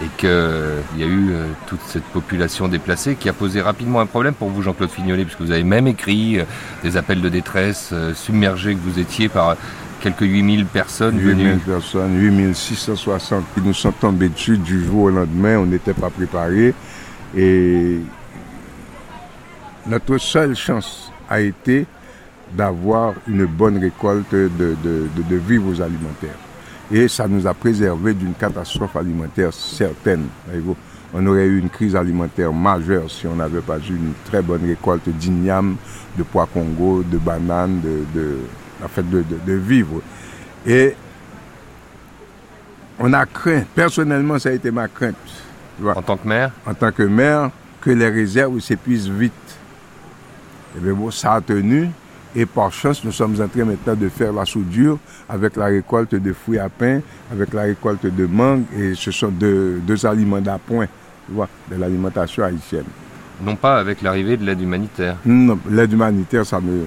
Et qu'il y a eu euh, toute cette population déplacée qui a posé rapidement un problème pour vous, Jean-Claude Fignolet, puisque vous avez même écrit euh, des appels de détresse euh, submergés que vous étiez par quelques 8000 personnes 8000 venues. personnes, 8660 qui nous sont tombés dessus du jour au lendemain. On n'était pas préparés. Et notre seule chance a été d'avoir une bonne récolte de, de, de- de vivres alimentaires. Et ça nous a préservé d'une catastrophe alimentaire certaine. On aurait eu une crise alimentaire majeure si on n'avait pas eu une très bonne récolte d'igname, de pois Congo, de bananes, de, de, en fait, de, de- de vivres. Et on a craint, personnellement ça a été ma crainte. En tant que maire? En tant que maire, que les réserves s'épuisent vite. Et bien bon, ça a tenu. Et par chance, nous sommes en train maintenant de faire la soudure avec la récolte de fruits à pain, avec la récolte de mangue. Et ce sont deux, deux aliments d'appoint tu vois, de l'alimentation haïtienne. Non pas avec l'arrivée de l'aide humanitaire. Non, l'aide humanitaire, ça me.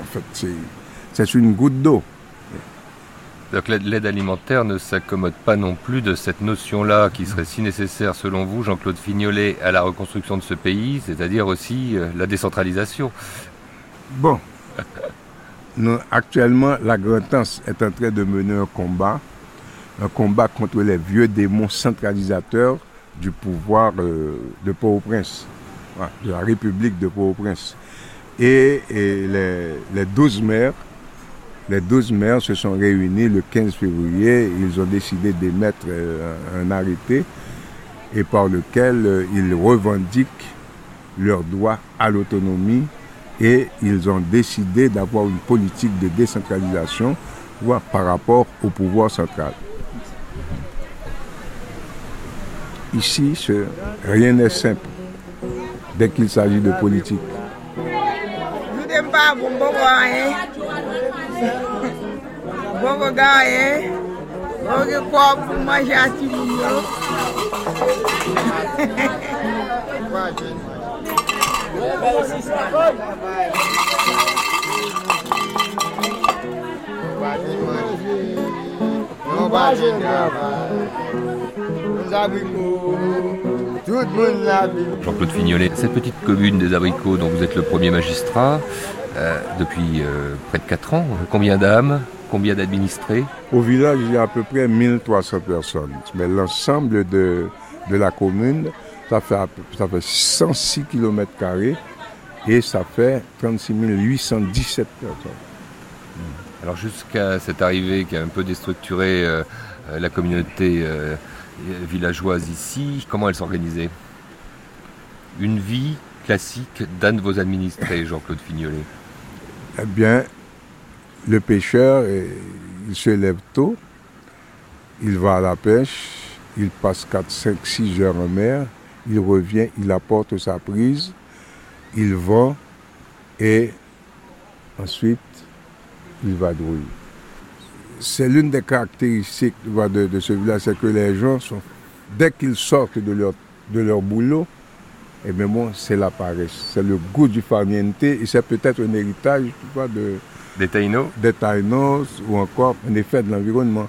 En fait, c'est, une goutte d'eau. Donc l'aide- l'aide alimentaire ne s'accommode pas non plus de cette notion-là qui serait si nécessaire selon vous, Jean-Claude Fignolet, à la reconstruction de ce pays, c'est-à-dire aussi euh, la décentralisation. Bon. Actuellement, la Grande-Anse est en train de mener un combat, un combat contre les vieux démons centralisateurs du pouvoir euh, de Port-au-Prince, de la République de Port-au-Prince. Et, les, les 12 maires, les 12 maires se sont réunis le 15 février. Ils ont décidé d'émettre euh, un un arrêté et par lequel euh, ils revendiquent leur droit à l'autonomie et ils ont décidé d'avoir une politique de décentralisation voilà, par rapport au pouvoir central. Ici, rien n'est simple dès qu'il s'agit de politique. *laughs* Jean-Claude Fignolet, cette petite commune des Abricots dont vous êtes le premier magistrat, euh, depuis euh, près de 4 ans, combien d'âmes, combien d'administrés? Au village, il y a à peu près 1300 personnes. Mais l'ensemble de, de la commune, ça fait, à peu- ça fait 106 km et ça fait 36 817 personnes. Alors jusqu'à cette arrivée qui a un peu déstructuré euh, euh, la communauté euh, villageoise ici, comment elle s'organisait? Une vie classique d'un de vos administrés, Jean-Claude Fignolet. Eh bien, le pêcheur, eh, il se lève tôt, il va à la pêche, il passe 4, 5, 6 heures en mer, il revient, il apporte sa prise, il vend et ensuite il va drouiller. C'est l'une des caractéristiques de, de ce village, c'est que les gens sont, dès qu'ils sortent de leur, de leur boulot, et bien bon, c'est la paresse, c'est le goût du farniente et c'est peut-être un héritage tu vois, de, Des taïnos des taïnos ou encore un effet de l'environnement.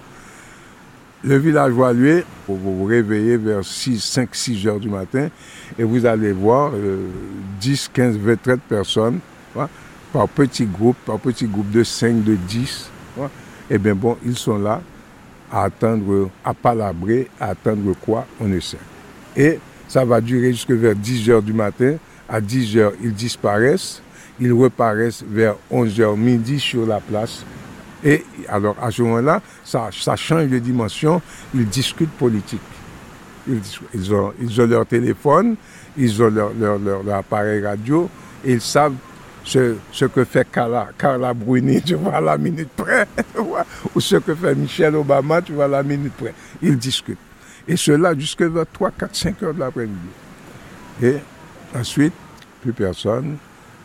Le villageois, lui, vous vous réveillez vers 6, 5, 6 heures du matin et vous allez voir euh, 10, 15, 20, 30 personnes voilà, par petits groupes, par petits groupes de 5, de 10. voilà. Et bien bon, ils sont là à attendre, à palabrer, à attendre quoi, on ne sait. Et ça va durer jusque vers 10 heures du matin. À 10 heures, ils disparaissent. Ils reparaissent vers 11 heures midi sur la place. Et alors, à ce moment-là, ça, change de dimension. Ils discutent politique. Ils, ont, ils ont leur téléphone, ils ont leur, leur, appareil radio, et ils savent ce, que fait Carla, Bruni, *laughs* tu vois, à la minute près, *laughs* ou ce que fait Michel Obama, tu vois, à la minute près. Ils discutent. Et cela jusque vers 3, 4, 5 heures de l'après-midi. Et ensuite, plus personne.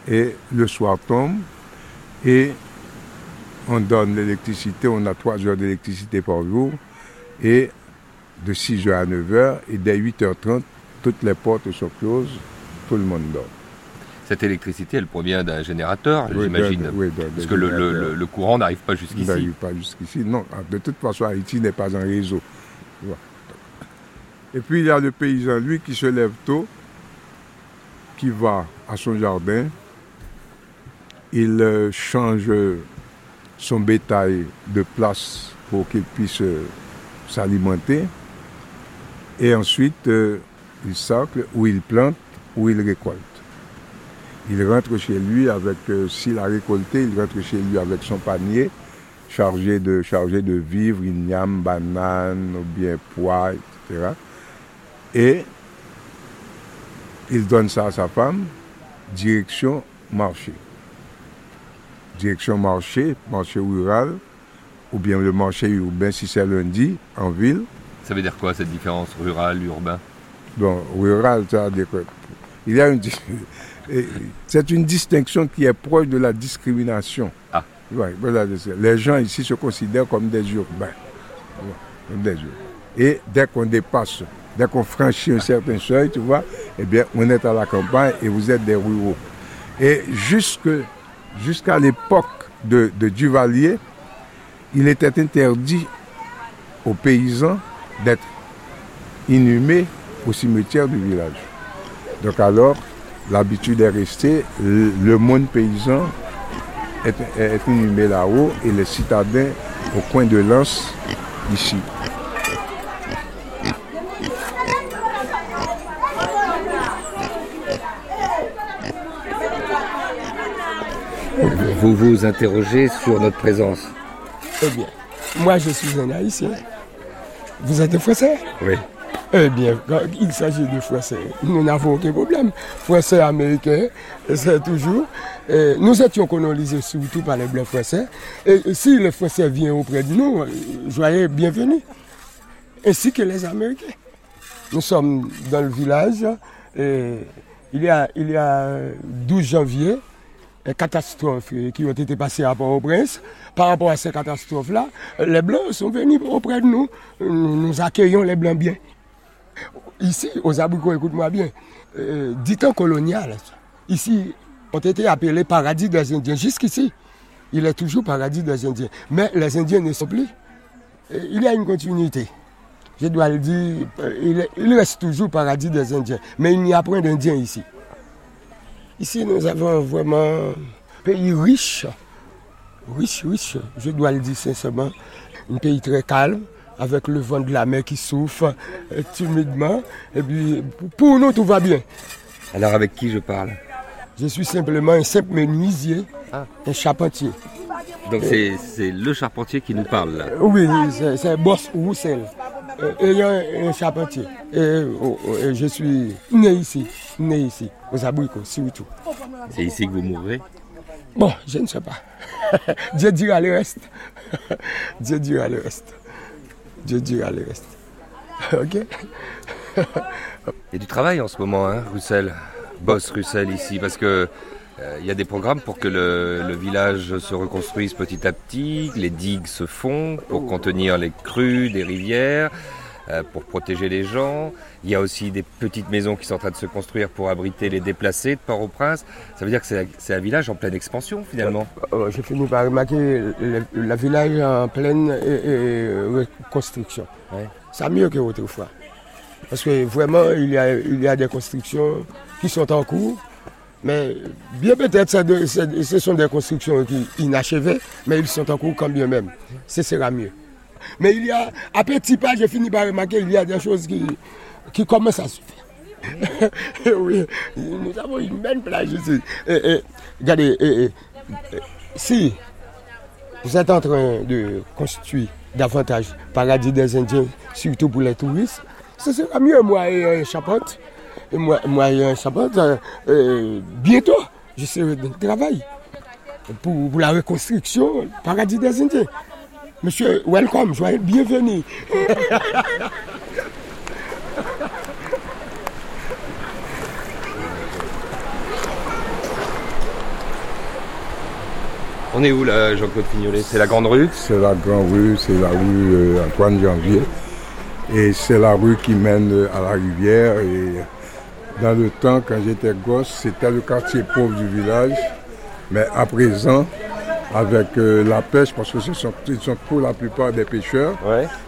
Et le soir tombe. Et on donne l'électricité. On a 3 heures d'électricité par jour. Et de 6 heures à 9 heures. Et dès 8h30, toutes les portes sont closes. Tout le monde dort. Cette électricité, elle provient d'un générateur, Oui, j'imagine. oui, Parce que le, courant n'arrive pas Il jusqu'ici. n'arrive pas jusqu'ici. Non, Ah, de toute façon, Haïti n'est pas un réseau. Et puis, il y a le paysan, lui, qui se lève tôt, qui va à son jardin. Il euh, change son bétail de place pour qu'il puisse euh, s'alimenter. Et ensuite, euh, il sacle ou il plante ou il récolte. Il rentre chez lui avec, euh, s'il a récolté, il rentre chez lui avec son panier chargé de, chargé de vivres, ignames, bananes, ou bien pois, etc. Et il donne ça à sa femme, direction marché. Direction marché, marché rural, ou bien le marché urbain si c'est lundi, en ville. Ça veut dire quoi cette différence rural, urbain? Bon, rural, ça il y a une *laughs* C'est une distinction qui est proche de la discrimination. Ah. Ouais, voilà, les gens ici se considèrent comme des urbains. Ouais, comme des urbains. Et dès qu'on dépasse, dès qu'on franchit un certain seuil, tu vois, eh bien, on est à la campagne et vous êtes des ruraux. Et jusque, jusqu'à l'époque de, Duvalier, il était interdit aux paysans d'être inhumés au cimetière du village. Donc alors, l'habitude est restée, le, monde paysan est, inhumé là-haut et les citadins au coin de l'Anse ici. Vous vous interrogez sur notre présence. Eh bien, moi je suis un haïtien. Vous êtes français Oui. Eh bien, quand il s'agit de français, nous n'avons aucun problème. Français américain, c'est toujours. eh, nous étions colonisés surtout par les blancs français. Et si les français viennent auprès de nous, soyez bienvenus. Ainsi que les Américains. Nous sommes dans le village. Et il, y a, il y a 12 janvier, catastrophes qui ont été passées à Port-au-Prince. Par rapport à ces catastrophes-là, les Blancs sont venus auprès de nous. Nous, accueillons les Blancs bien. Ici, aux abricots, écoute-moi bien, euh, du temps colonial, ici, ont été appelés paradis des Indiens. Jusqu'ici, il est toujours paradis des Indiens. Mais les Indiens ne sont plus. Et il y a une continuité. Je dois le dire, euh, il, il reste toujours paradis des Indiens. Mais il n'y a point d'Indiens ici. Ici, nous avons vraiment un pays riche, riche, riche, je dois le dire sincèrement. Un pays très calme, avec le vent de la mer qui souffle euh, timidement. Et puis, pour- nous, tout va bien. Alors avec qui je parle? Je suis simplement un simple menuisier, un charpentier. Donc c'est le charpentier qui nous parle là. Oui, c'est- Boss Roussel, ayant un charpentier. Et, oh, oh, et je suis né ici, né ici, aux abricots, surtout. C'est ici que vous mourrez? Bon, je ne sais pas. *laughs* *laughs* Dieu dira le reste. Dieu dira le reste. Dieu dira le reste. Ok? *laughs* Il y a du travail en ce moment, hein, Russell. Boss Russell ici, parce que il y a des programmes pour que le, le village se reconstruise petit à petit, que les digues se font pour contenir les crues des rivières, euh, pour protéger les gens. Il y a aussi des petites maisons qui sont en train de se construire pour abriter les déplacés de Port-au-Prince. Ça veut dire que c'est un village en pleine expansion finalement. Euh, J'ai fini par remarquer le, le village en pleine euh, euh, reconstruction. C'est mieux qu'autrefois. Parce que vraiment, il y, a, il y a des constructions qui sont en cours. Mais bien peut-être, ce sont des constructions qui inachevées, mais ils sont en cours quand bien même. Ce sera mieux. Mais il y a, à petit pas, j'ai fini par remarquer qu'il y a des choses qui, qui commencent à se faire. *laughs* oui, nous avons une belle plage ici. Regardez, si vous êtes en train de construire davantage paradis des Indiens, surtout pour les touristes, ce sera mieux, moi et charpente. Et moi, moi un charpente, euh, euh, bientôt, je serai dans le travail pour, pour la reconstruction du paradis des Indiens. Monsieur, welcome, joyeux bienvenue. *laughs* On est où là, Jean-Claude Fignolet C'est la grande rue C'est la grande rue, c'est la rue euh, Antoine Janvier. Et c'est la rue qui mène à la rivière. Et dans le temps, quand j'étais gosse, c'était le quartier pauvre du village. Mais à présent, avec euh, la pêche, parce que ce sont, ils sont pour la plupart des pêcheurs,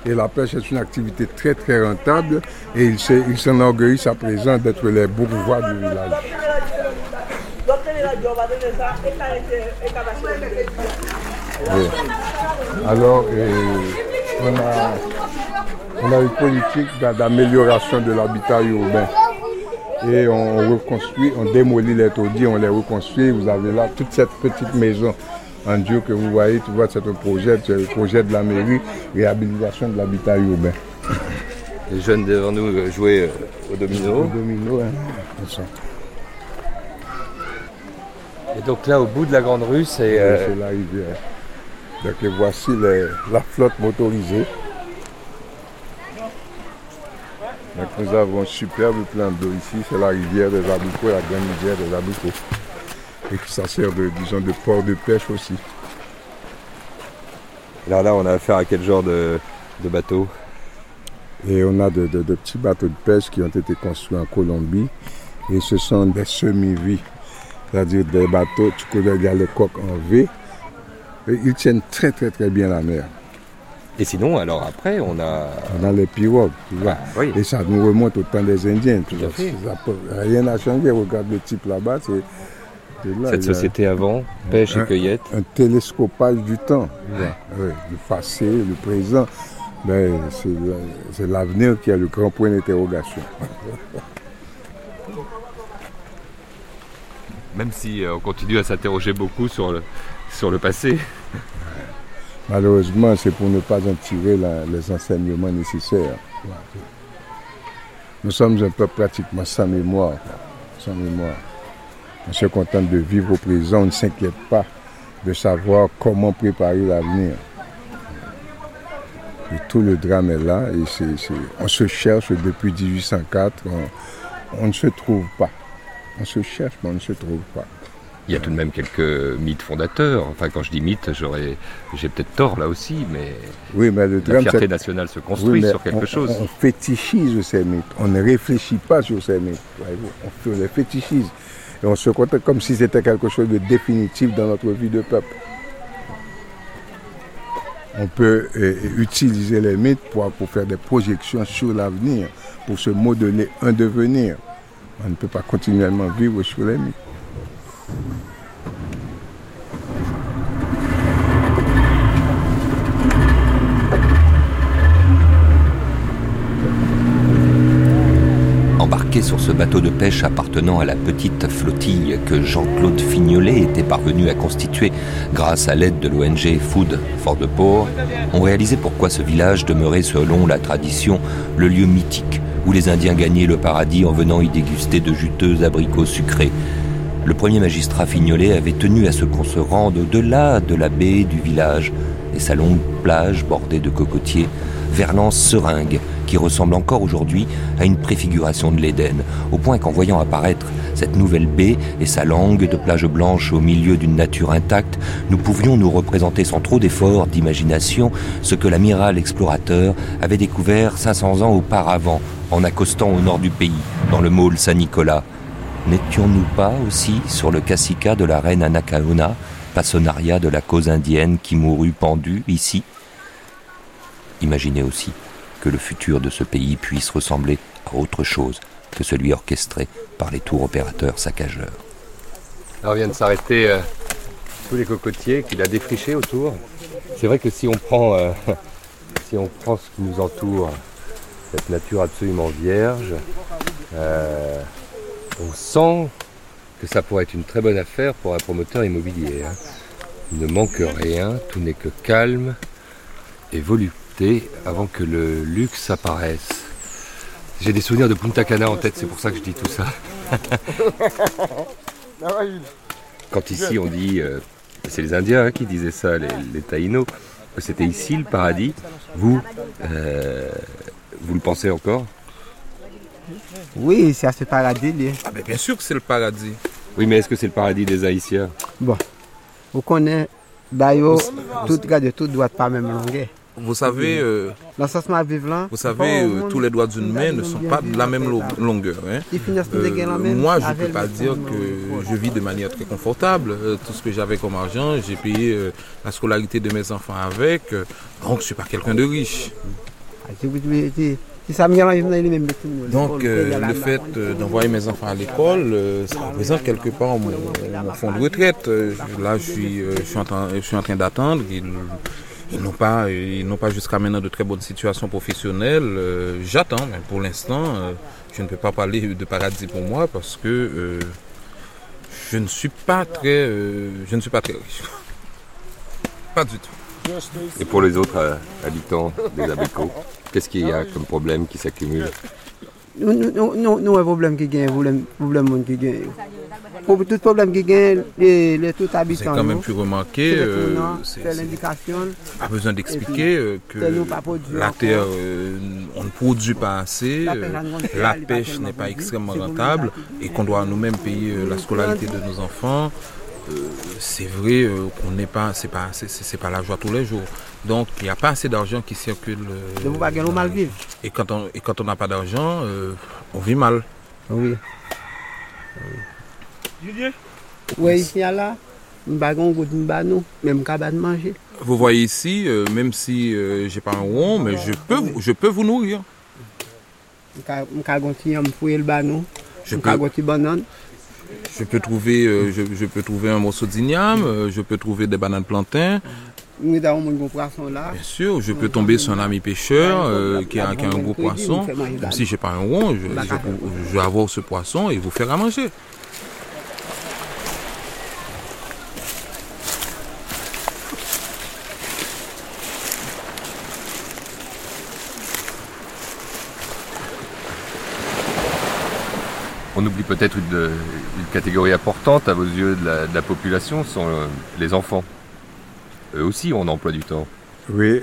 et la pêche est une activité très très rentable, et ils se- ils s'enorgueillissent à présent d'être les bourgeois du village. Oui. Alors, euh, on, a, on a une politique d'a- d'amélioration de l'habitat urbain. Et on reconstruit, on démolit les taudis, on les reconstruit. Vous avez là toute cette petite maison en Dieu que vous voyez, tu vois, c'est un projet, c'est un projet de la mairie, réhabilitation de l'habitat urbain. *laughs* Les jeunes devant nous jouaient euh, au domino. Au domino, hein. Et donc là, au bout de la grande rue, c'est... Euh, C'est la rivière. Donc voici les- la flotte motorisée. Donc nous avons un superbe plan d'eau ici, c'est la rivière des abricots, la grande rivière des abricots. Et ça sert de, disons, de port de pêche aussi. Alors là, on a affaire à quel genre de, de bateau? Et on a de, de- de petits bateaux de pêche qui ont été construits en Colombie. Et ce sont des semi-vies. C'est-à-dire des bateaux, tu connais, il y a les coques en V. Et ils tiennent très très très bien la mer. Et sinon, alors après, on a. On a les pirogues, tu vois. Et ça nous remonte au temps des Indiens. Tu vois. fait. Ça peut- rien n'a changé. Regarde le type là-bas. c'est- là, Cette a société avant, pêche et cueillette. Un télescopage du temps. Le passé, le présent. Ben, c'est l'avenir qui a le grand point d'interrogation. Même si euh, on continue à s'interroger beaucoup sur le, sur le passé. Malheureusement, c'est pour ne pas en tirer les enseignements nécessaires. Nous sommes un peuple pratiquement sans mémoire. Sans mémoire. On se contente de vivre au présent, on ne s'inquiète pas de savoir comment préparer l'avenir. Et tout le drame est là et on se cherche depuis 1804, on, on ne se trouve pas. On se cherche, mais on ne se trouve pas. Il y a tout de même quelques mythes fondateurs. Enfin, quand je dis mythes, j'aurais, j'ai peut-être tort là aussi, mais Oui, mais le la drame, fierté nationale se construit Oui, sur quelque on- chose. On, fétichise ces mythes. On ne réfléchit pas sur ces mythes. On, les fétichise. Et on se contente comme si c'était quelque chose de définitif dans notre vie de peuple. On peut euh, utiliser les mythes pour, pour faire des projections sur l'avenir, pour se modeler un devenir. On ne peut pas continuellement vivre sur les mythes. Embarqué sur ce bateau de pêche appartenant à la petite flottille que Jean-Claude Fignolet était parvenu à constituer grâce à l'aide de l'ONG Food for the Poor, on réalisait pourquoi ce village demeurait selon la tradition le lieu mythique où les Indiens gagnaient le paradis en venant y déguster de juteux abricots sucrés. Le premier magistrat Fignolet avait tenu à ce qu'on se rende au-delà de la baie du village et sa longue plage bordée de cocotiers vers l'anse seringue qui ressemble encore aujourd'hui à une préfiguration de l'Éden, au point qu'en voyant apparaître cette nouvelle baie et sa langue de plage blanche au milieu d'une nature intacte, nous pouvions nous représenter sans trop d'efforts d'imagination ce que l'amiral explorateur avait découvert 500 ans auparavant en accostant au nord du pays, dans le môle Saint-Nicolas. N'étions-nous pas aussi sur le cacica de la reine Anacaona, pastonaria de la cause indienne qui mourut pendue ici? Imaginez aussi que le futur de ce pays puisse ressembler à autre chose que celui orchestré par les tours opérateurs saccageurs. Alors vient de s'arrêter euh, tous les cocotiers qu'il a défrichés autour. C'est vrai que si on prend, euh, *laughs* si on prend ce qui nous entoure, cette nature absolument vierge, euh, on sent que ça pourrait être une très bonne affaire pour un promoteur immobilier. hein. Il ne manque rien, tout n'est que calme et volupté avant que le luxe apparaisse. J'ai des souvenirs de Punta Cana en tête, c'est pour ça que je dis tout ça. *laughs* Quand ici on dit, euh, c'est les Indiens hein, qui disaient ça, les, les Taïnos, que c'était ici le paradis, vous, euh, vous le pensez encore? Oui, c'est à ce paradis. là. Ah ben bien sûr que c'est le paradis. Oui, mais est-ce que c'est le paradis des Haïtiens? Bon, vous connaissez, d'ailleurs, tout regarde tout doit pas même longueur. Vous savez, euh, vous savez, euh, tous les doigts d'une main ne sont pas de la même lo- longueur. hein. Ils finissent de Euh, gagner la même moi, je ne peux pas dire que je vis de manière très confortable. Euh, tout ce que j'avais comme argent, j'ai payé euh, la scolarité de mes enfants avec. euh, donc, je ne suis pas quelqu'un de riche. Donc, euh, le fait euh, d'envoyer mes enfants à l'école, euh, ça représente quelque part mon, mon fonds de retraite. Là, je suis, je suis en train, je suis en train d'attendre. Ils, ils n'ont pas, ils n'ont pas jusqu'à maintenant de très bonnes situations professionnelles. Euh, J'attends, mais pour l'instant, euh, je ne peux pas parler de paradis pour moi parce que euh, je ne suis pas très, euh, je ne suis pas très riche. *laughs* Pas du tout. Et pour les autres euh, habitants des abricots, qu'est-ce qu'il y a comme problème qui s'accumule Nous, nous, nous, nous, nous, un problème qui gagne, problème, problème qui gagne. Pour tout problème qui gagne, les, les tout habitants. J'ai quand même pu remarquer, c'est euh, c'est- c'est c'est- l'indication. Pas besoin d'expliquer euh, que c'est la terre, euh, on ne produit pas assez, euh, la pêche n'est pas extrêmement rentable et qu'on doit nous-mêmes payer euh, la scolarité de nos enfants. Euh, c'est vrai euh, qu'on n'est pas, c'est pas, c'est- pas la joie tous les jours. Donc il n'y a pas assez d'argent qui circule. euh, vous mal vivre. et quand on et quand on n'a pas d'argent, euh, on vit mal. Oui. Oui, ici, là, bagon goût de même cabane manger. Vous voyez ici, euh, même si euh, j'ai pas un rond, mais je peux, vous- je peux vous nourrir. Je peux- gonti banane. Je peux trouver, euh, je, je peux trouver un morceau d'igname, euh, je peux trouver des bananes plantains. Bien sûr, je peux tomber sur un ami pêcheur euh, qui, a, qui a un gros poisson. Même si j'ai pas un rond, je, je, je vais avoir ce poisson et vous faire à manger. On oublie peut-être une, une catégorie importante à vos yeux de la, de la population, ce sont euh, les enfants. Eux aussi ont un emploi du temps. Oui,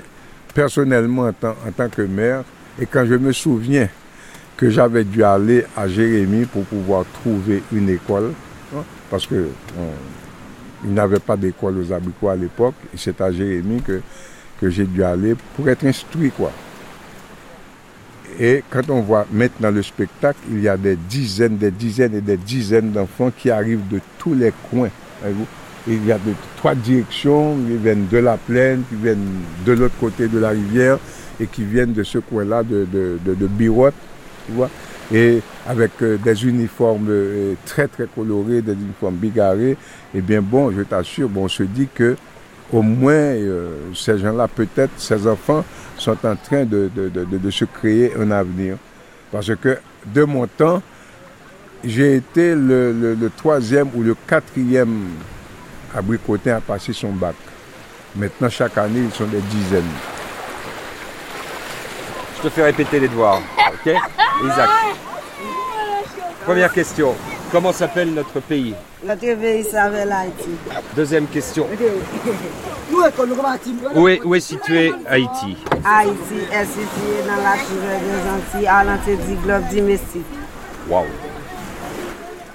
personnellement, en tant, que maire, et quand je me souviens que j'avais dû aller à Jérémie pour pouvoir trouver une école, hein, parce que on- il pas d'école aux abricots à l'époque, et c'est à Jérémie que, que j'ai dû aller pour être instruit. Et quand on voit maintenant le spectacle, il y a des dizaines, des dizaines et des dizaines d'enfants qui arrivent de tous les coins. Il y a de trois directions, ils viennent de la plaine, qui viennent de l'autre côté de la rivière et qui viennent de ce coin-là de, de, de, Birotte, tu vois. Et avec euh, des uniformes euh, très très colorés, des uniformes bigarrés, et bien bon, je t'assure, bon, on se dit que au moins euh, ces gens-là, peut-être ces enfants, sont en train de, de, de, de- de se créer un avenir. Parce que de mon temps, j'ai été le, le- le troisième ou le quatrième abricotin à passer son bac. Maintenant, chaque année, ils sont des dizaines. Je te fais répéter les devoirs, ok? *laughs* Isaac. Première question. Comment s'appelle notre pays? Deuxième question. *laughs* Où est, où est situé Haïti? Haïti est situé dans la rivière des Antilles, à l'entrée du globe du Mexique. Waouh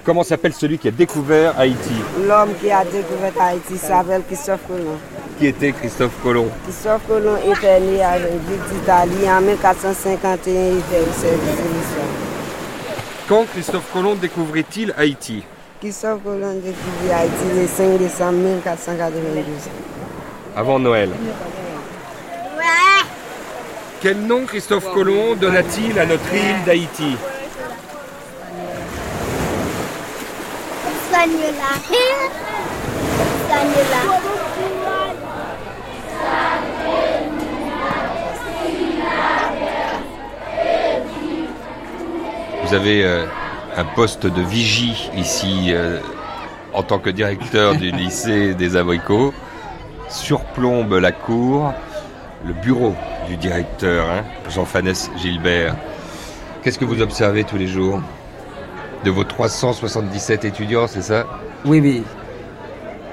Comment s'appelle celui qui a découvert Haïti? L'homme qui a découvert Haïti s'appelle Christophe Colomb. Qui était Christophe Colomb? Christophe Colomb était né à d'Italie en 1451. Il fait le service de l'histoire. Quand Christophe Colomb découvrait-il Haïti? Christophe Colomb découvrit Haïti le 5 décembre 1492. Avant Noël. Quel nom Christophe Colomb donna-t-il à notre île d'Haïti? Vous avez euh, un poste de vigie ici euh, en tant que directeur du lycée des abricots. Surplombe la cour le bureau du directeur, hein, Jean-Fanès Gilbert. Qu'est-ce que vous observez tous les jours De vos 377 étudiants, c'est ça? Oui, oui.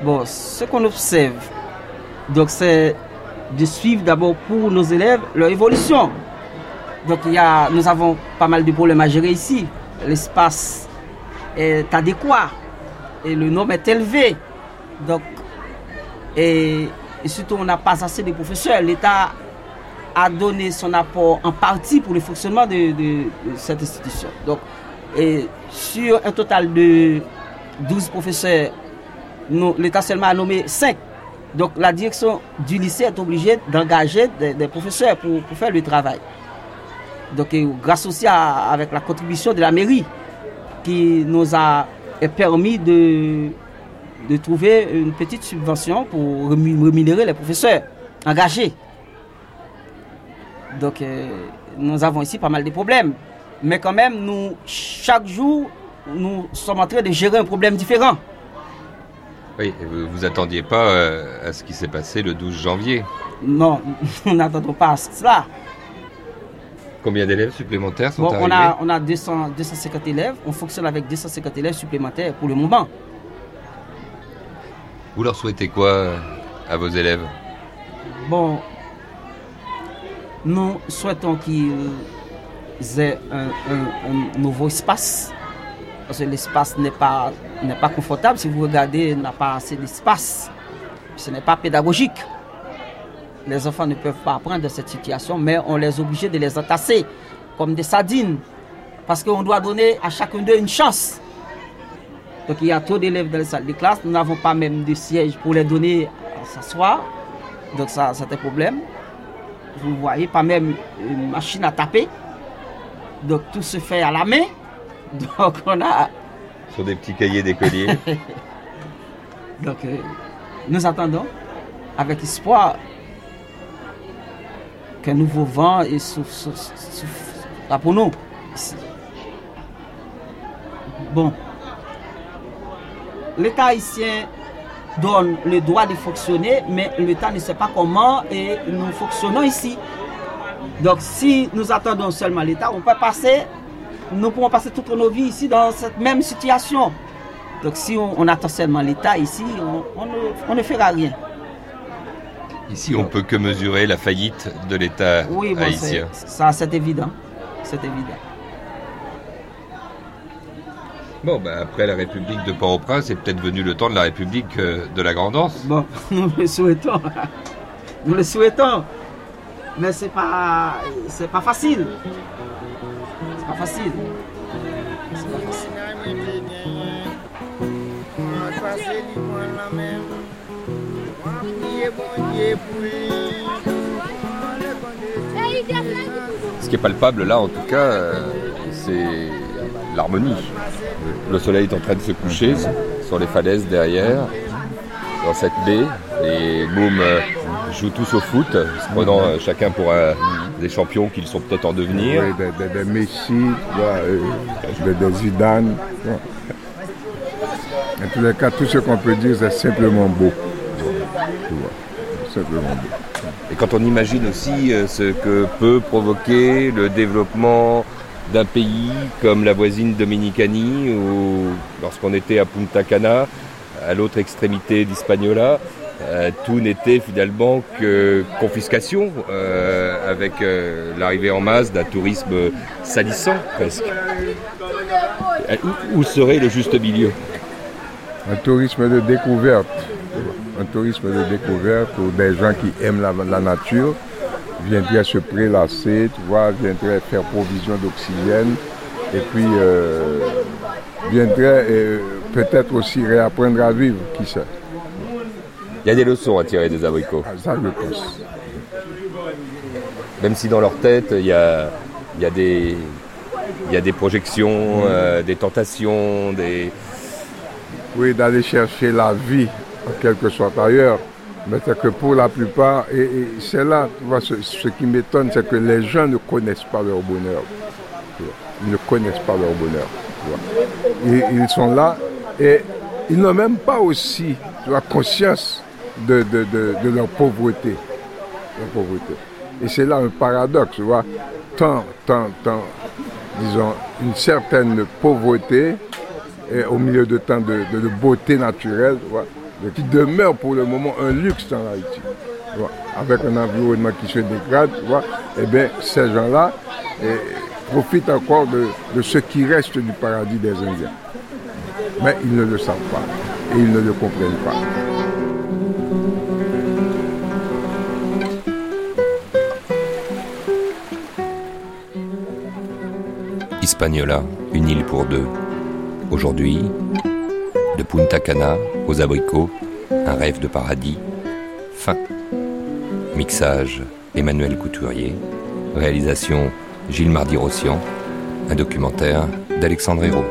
Bon, ce qu'on observe, donc c'est de suivre d'abord pour nos élèves leur évolution. Donc il y a, nous avons pas mal de problèmes à gérer ici. L'espace est adéquat et le nombre est élevé. Donc, et, surtout, on n'a pas assez de professeurs. L'État a donné son apport en partie pour le fonctionnement de, cette institution. Donc, sur un total de 12 professeurs, l'État seulement a nommé 5. Donc la direction du lycée est obligée d'engager des, professeurs pour faire le travail. Donc grâce aussi à- avec la contribution de la mairie qui nous a permis de, de trouver une petite subvention pour rému- rémunérer les professeurs engagés. Donc euh, nous avons ici pas mal de problèmes. Mais quand même, nous, chaque jour, nous sommes en train de gérer un problème différent. Oui, et vous vous attendiez pas euh, à ce qui s'est passé le 12 janvier? Non, *laughs* nous n'attendons pas à cela. Combien d'élèves supplémentaires sont Bon, arrivés on a, on a 200, 250 élèves. On fonctionne avec 250 élèves supplémentaires pour le moment. Vous leur souhaitez quoi euh, à vos élèves? Bon, nous souhaitons qu'ils aient un, nouveau espace. Parce que l'espace n'est pas, n'est pas confortable. Si vous regardez, il n'a pas assez d'espace. Ce n'est pas pédagogique. Les enfants ne peuvent pas apprendre de cette situation, mais on les oblige de les entasser comme des sardines. Parce qu'on doit donner à chacun d'eux une chance. Donc il y a trop d'élèves dans les salles de classe. Nous n'avons pas même de sièges pour les donner à s'asseoir. Donc ça, c'est un problème. Vous voyez, pas même une machine à taper. Donc tout se fait à la main. *laughs* Donc on a... Sur des petits cahiers d'écoliers. *laughs* Donc euh, nous attendons avec espoir qu'un nouveau vent souffle pour nous. Bon, l'État haïtien donne le droit de fonctionner, mais l'État ne sait pas comment et nous fonctionnons ici. Donc si nous attendons seulement l'État, on peut passer, nous pourrons passer toutes nos vies ici dans cette même situation. Donc si on, attend seulement l'État ici, on, ne, fera rien. Ici, on peut que mesurer la faillite de l'État oui, haïtien. Ça, c'est évident. C'est évident. Bon, ben après la République de Port-au-Prince, c'est peut-être venu le temps de la République euh, de la Grandance. Bon, *laughs* nous le souhaitons. Nous le souhaitons. Mais c'est pas, c'est pas facile. C'est pas facile. C'est pas facile. Ce qui est palpable là, en tout cas, euh, c'est l'harmonie. Le soleil est en train de se coucher sur les falaises derrière, dans cette baie. Les mômes euh, jouent tous au foot, se prenant euh, chacun pour des champions qu'ils sont peut-être en devenir. Oui, des, Messi, des, des Zidane. En tous les cas, tout ce qu'on peut dire, c'est simplement beau. Simplement beau. Et quand on imagine aussi euh, ce que peut provoquer le développement d'un pays comme la voisine Dominicanie, ou lorsqu'on était à Punta Cana, à l'autre extrémité d'Hispaniola, euh, tout n'était finalement que confiscation, euh, avec l'arrivée en masse d'un tourisme salissant presque. Où, serait le juste milieu? Un tourisme de découverte. Un tourisme de découverte où des gens qui aiment la, nature viendraient se prélasser, tu vois, viendraient faire provision d'oxygène et puis euh, viendraient euh, peut-être aussi réapprendre à vivre, qui sait. Il y a des leçons à tirer des abricots. Ah, ça, je pense. Même si dans leur tête, il y a, il y a des il y a des projections, euh, des tentations, des... Oui, d'aller chercher la vie, quelque soit ailleurs. Mais c'est que pour la plupart, et, c'est là, ce, qui m'étonne, c'est que les gens ne connaissent pas leur bonheur. Ils ne connaissent pas leur bonheur. ils sont là et ils n'ont même pas aussi la conscience de, leur pauvreté. Leur pauvreté. Et c'est là un paradoxe, tu vois. Tant, tant, tant, disons, une certaine pauvreté et au milieu de tant de, beauté naturelle, qui demeure pour le moment un luxe en Haïti. Avec un environnement qui se dégrade, eh bien, ces gens-là eh, profitent encore de, de, ce qui reste du paradis des Indiens. Mais ils ne le savent pas et ils ne le comprennent pas. Hispaniola, une île pour deux. Aujourd'hui, de Punta Cana aux abricots, un rêve de paradis. Fin. Mixage Emmanuel Couturier. Réalisation Gilles Mardi-Rossian. Un documentaire d'Alexandre Hérault.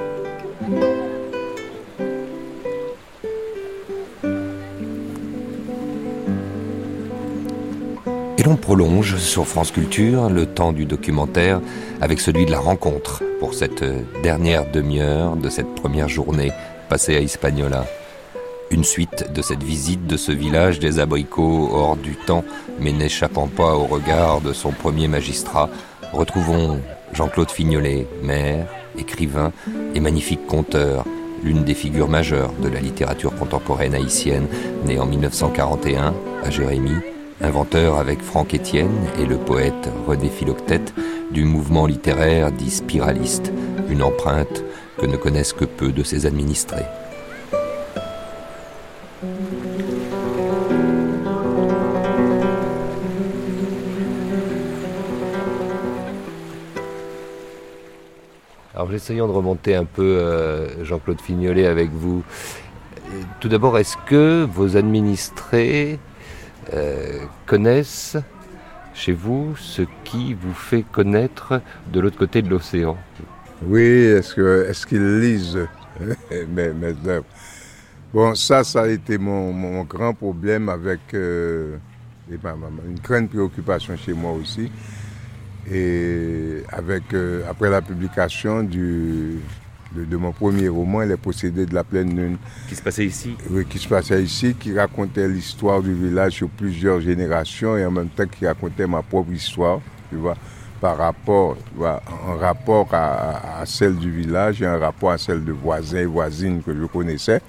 on prolonge sur France Culture le temps du documentaire avec celui de la rencontre pour cette dernière demi-heure de cette première journée passée à Hispaniola. Une suite de cette visite de ce village des abricots hors du temps, mais n'échappant pas au regard de son premier magistrat. Retrouvons Jean-Claude Fignolet, maire, écrivain et magnifique conteur, l'une des figures majeures de la littérature contemporaine haïtienne, né en 1941 à Jérémy inventeur avec Franck Étienne et le poète René Philoctète du mouvement littéraire dit spiraliste, une empreinte que ne connaissent que peu de ses administrés. Alors, essayons de remonter un peu, euh, Jean-Claude Fignolet, avec vous. Tout d'abord, est-ce que vos administrés euh, connaissent chez vous ce qui vous fait connaître de l'autre côté de l'océan? Oui, est-ce qu'ils est lisent? Mes, mes, œuvres Bon, ça, ça a été mon, mon grand problème avec euh, une grande préoccupation chez moi aussi. Et avec, euh, après la publication du, de, mon premier roman, Les possédés de la pleine lune. Qui se passait ici Oui, qui se passait ici, qui racontait l'histoire du village sur plusieurs générations et en même temps qui racontait ma propre histoire, tu vois, par rapport, en rapport à, celle du village et en rapport à celle de voisins et voisines que je connaissais.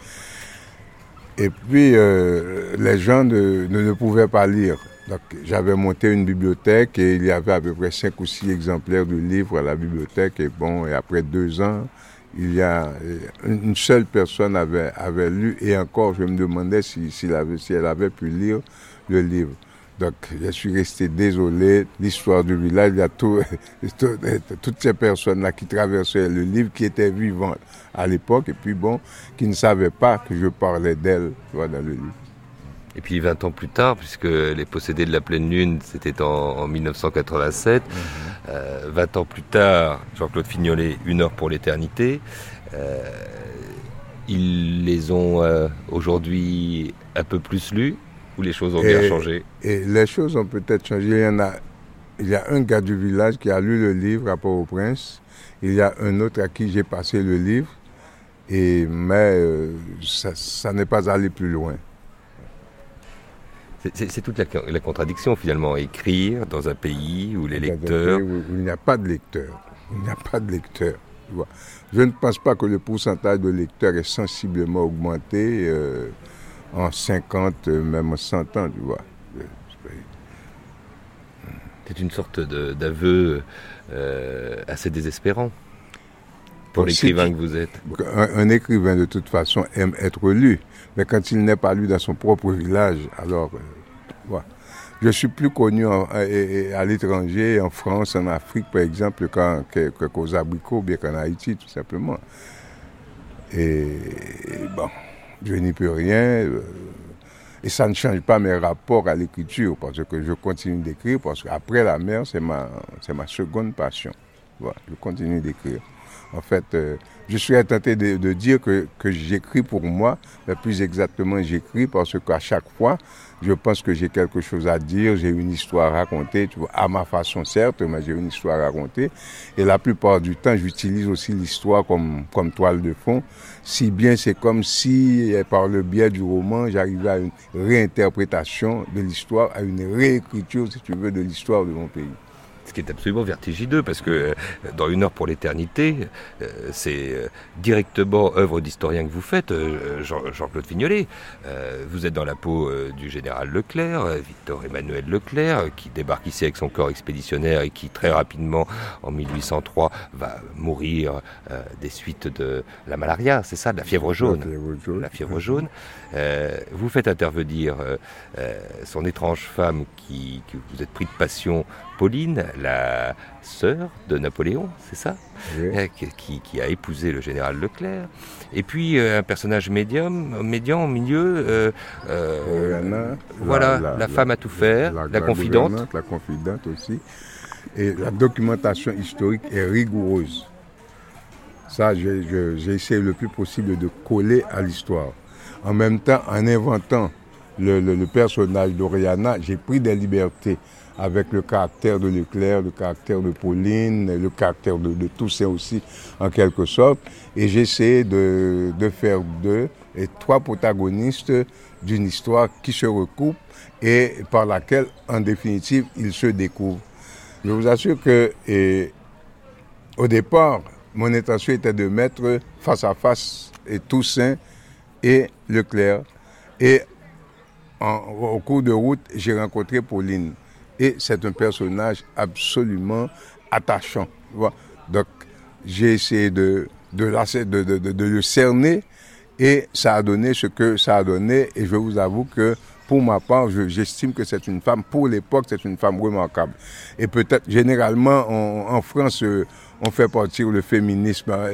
Et puis, euh, les gens ne, pouvaient pas lire. Donc, j'avais monté une bibliothèque et il y avait à peu près cinq ou six exemplaires de livres à la bibliothèque. Et bon, après deux ans, il y a une seule personne avait, avait lu et encore, je me demandais si, si elle avait pu lire le livre. Donc, je suis resté désolé. L'histoire du village, il y a *laughs* tout, toutes ces personnes-là qui traversaient le livre, qui étaient vivantes à l'époque, et puis bon, qui ne savaient pas que je parlais d'elles dans le livre. Et puis 20 ans plus tard, puisque Les Possédés de la Pleine Lune, c'était en, 1987, 20 mhm. euh, ans plus tard, Jean-Claude Fignolet, Une heure pour l'éternité, euh, ils les ont euh, aujourd'hui un peu plus lus ou les choses ont bien changé Et les choses ont peut-être changé. Il y, en a, il y a un gars du village qui a lu le livre à Port-au-Prince. Il y a un autre à qui j'ai passé le livre. Et, mais ça n'est pas allé plus loin. C'est toute la, contradiction finalement, écrire dans un pays où les lecteurs... Où il n'y a pas de lecteurs. Il n'y a pas de lecteurs. Je ne pense pas que le pourcentage de lecteurs est sensiblement augmenté euh, en 50, même en 100 ans, tu vois. C'est une sorte d'aveu euh, assez désespérant pour l'écrivain que vous êtes. un, écrivain, de toute façon, aime être lu. Mais quand il n'est pas lu dans son propre village, alors, euh, voilà. Je suis plus connu à, l'étranger, en France, en Afrique, par exemple, qu'aux abricots, bien qu'en Haïti, tout simplement. Et, bon, je n'y peux rien. Euh, et ça ne change pas mes rapports à l'écriture, parce que je continue d'écrire, parce qu'après la mer, c'est ma, ma seconde passion. Voilà, je continue d'écrire. En fait, euh, je suis tenté de, dire que, j'écris pour moi, mais plus exactement j'écris parce qu'à chaque fois, je pense que j'ai quelque chose à dire, j'ai une histoire à raconter, tu vois, à ma façon certes, mais j'ai une histoire à raconter. Et la plupart du temps, j'utilise aussi l'histoire comme, comme toile de fond, si bien c'est comme si, par le biais du roman, j'arrivais à une réinterprétation de l'histoire, à une réécriture, si tu veux, de l'histoire de mon pays qui est absolument vertigineux, parce que euh, dans Une heure pour l'éternité, euh, c'est euh, directement œuvre d'historien que vous faites, Jean-Claude Fignolet. Vous êtes dans la peau du général Leclerc, Victor Emmanuel Leclerc, qui débarque ici avec son corps expéditionnaire et qui très rapidement, en 1803, va mourir des suites de la malaria, c'est ça, de la fièvre jaune. La fièvre jaune. vous faites intervenir son étrange femme qui, que vous êtes pris de passion Pauline, la sœur de Napoléon, c'est ça euh, qui, a épousé le général Leclerc. Et puis euh, un personnage médium, médian au milieu. Euh, voilà, la, femme à tout faire, la, confidente. La confidente aussi. Et la documentation historique est rigoureuse. Ça, j'ai essayé le plus possible de coller à l'histoire. En même temps, en inventant le, le personnage d'Oriana, j'ai pris des libertés avec le caractère de Leclerc, le caractère de Pauline, le caractère de, Toussaint aussi, en quelque sorte. Et j'essaie de, de faire deux et trois protagonistes d'une histoire qui se recoupe et par laquelle, en définitive, ils se découvrent. Je vous assure que, au départ, mon intention était de mettre face à face Toussaint et Leclerc. Et au cours de route, j'ai rencontré Pauline. Et c'est un personnage absolument attachant. Donc, j'ai essayé de, de, le cerner et ça a donné ce que ça a donné. Et je vous avoue que pour ma part, j'estime que c'est une femme, pour l'époque, c'est une femme remarquable. Et peut-être, généralement, en France, euh, on fait partir le féminisme hein,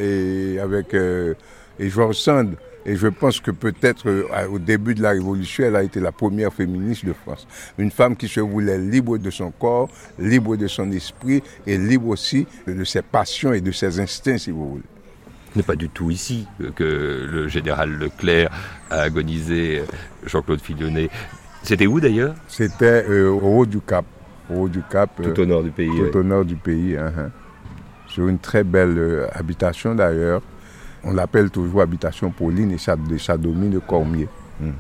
avec euh, George Sand. Et je pense que peut-être euh, au début de la Révolution, elle a été la première féministe de France. Une femme qui se voulait libre de son corps, libre de son esprit et libre aussi de ses passions et de ses instincts, si vous voulez. Ce n'est pas du tout ici que le général Leclerc a agonisé Jean-Claude Fillonnet. C'était où d'ailleurs? C'était euh, au haut du Cap. Au haut du Cap. Tout au nord du pays. Tout au nord du pays. Hein, hein. Sur une très belle euh, habitation d'ailleurs. On l'appelle toujours habitation Pauline et ça, ça domine Cormier. Mhm.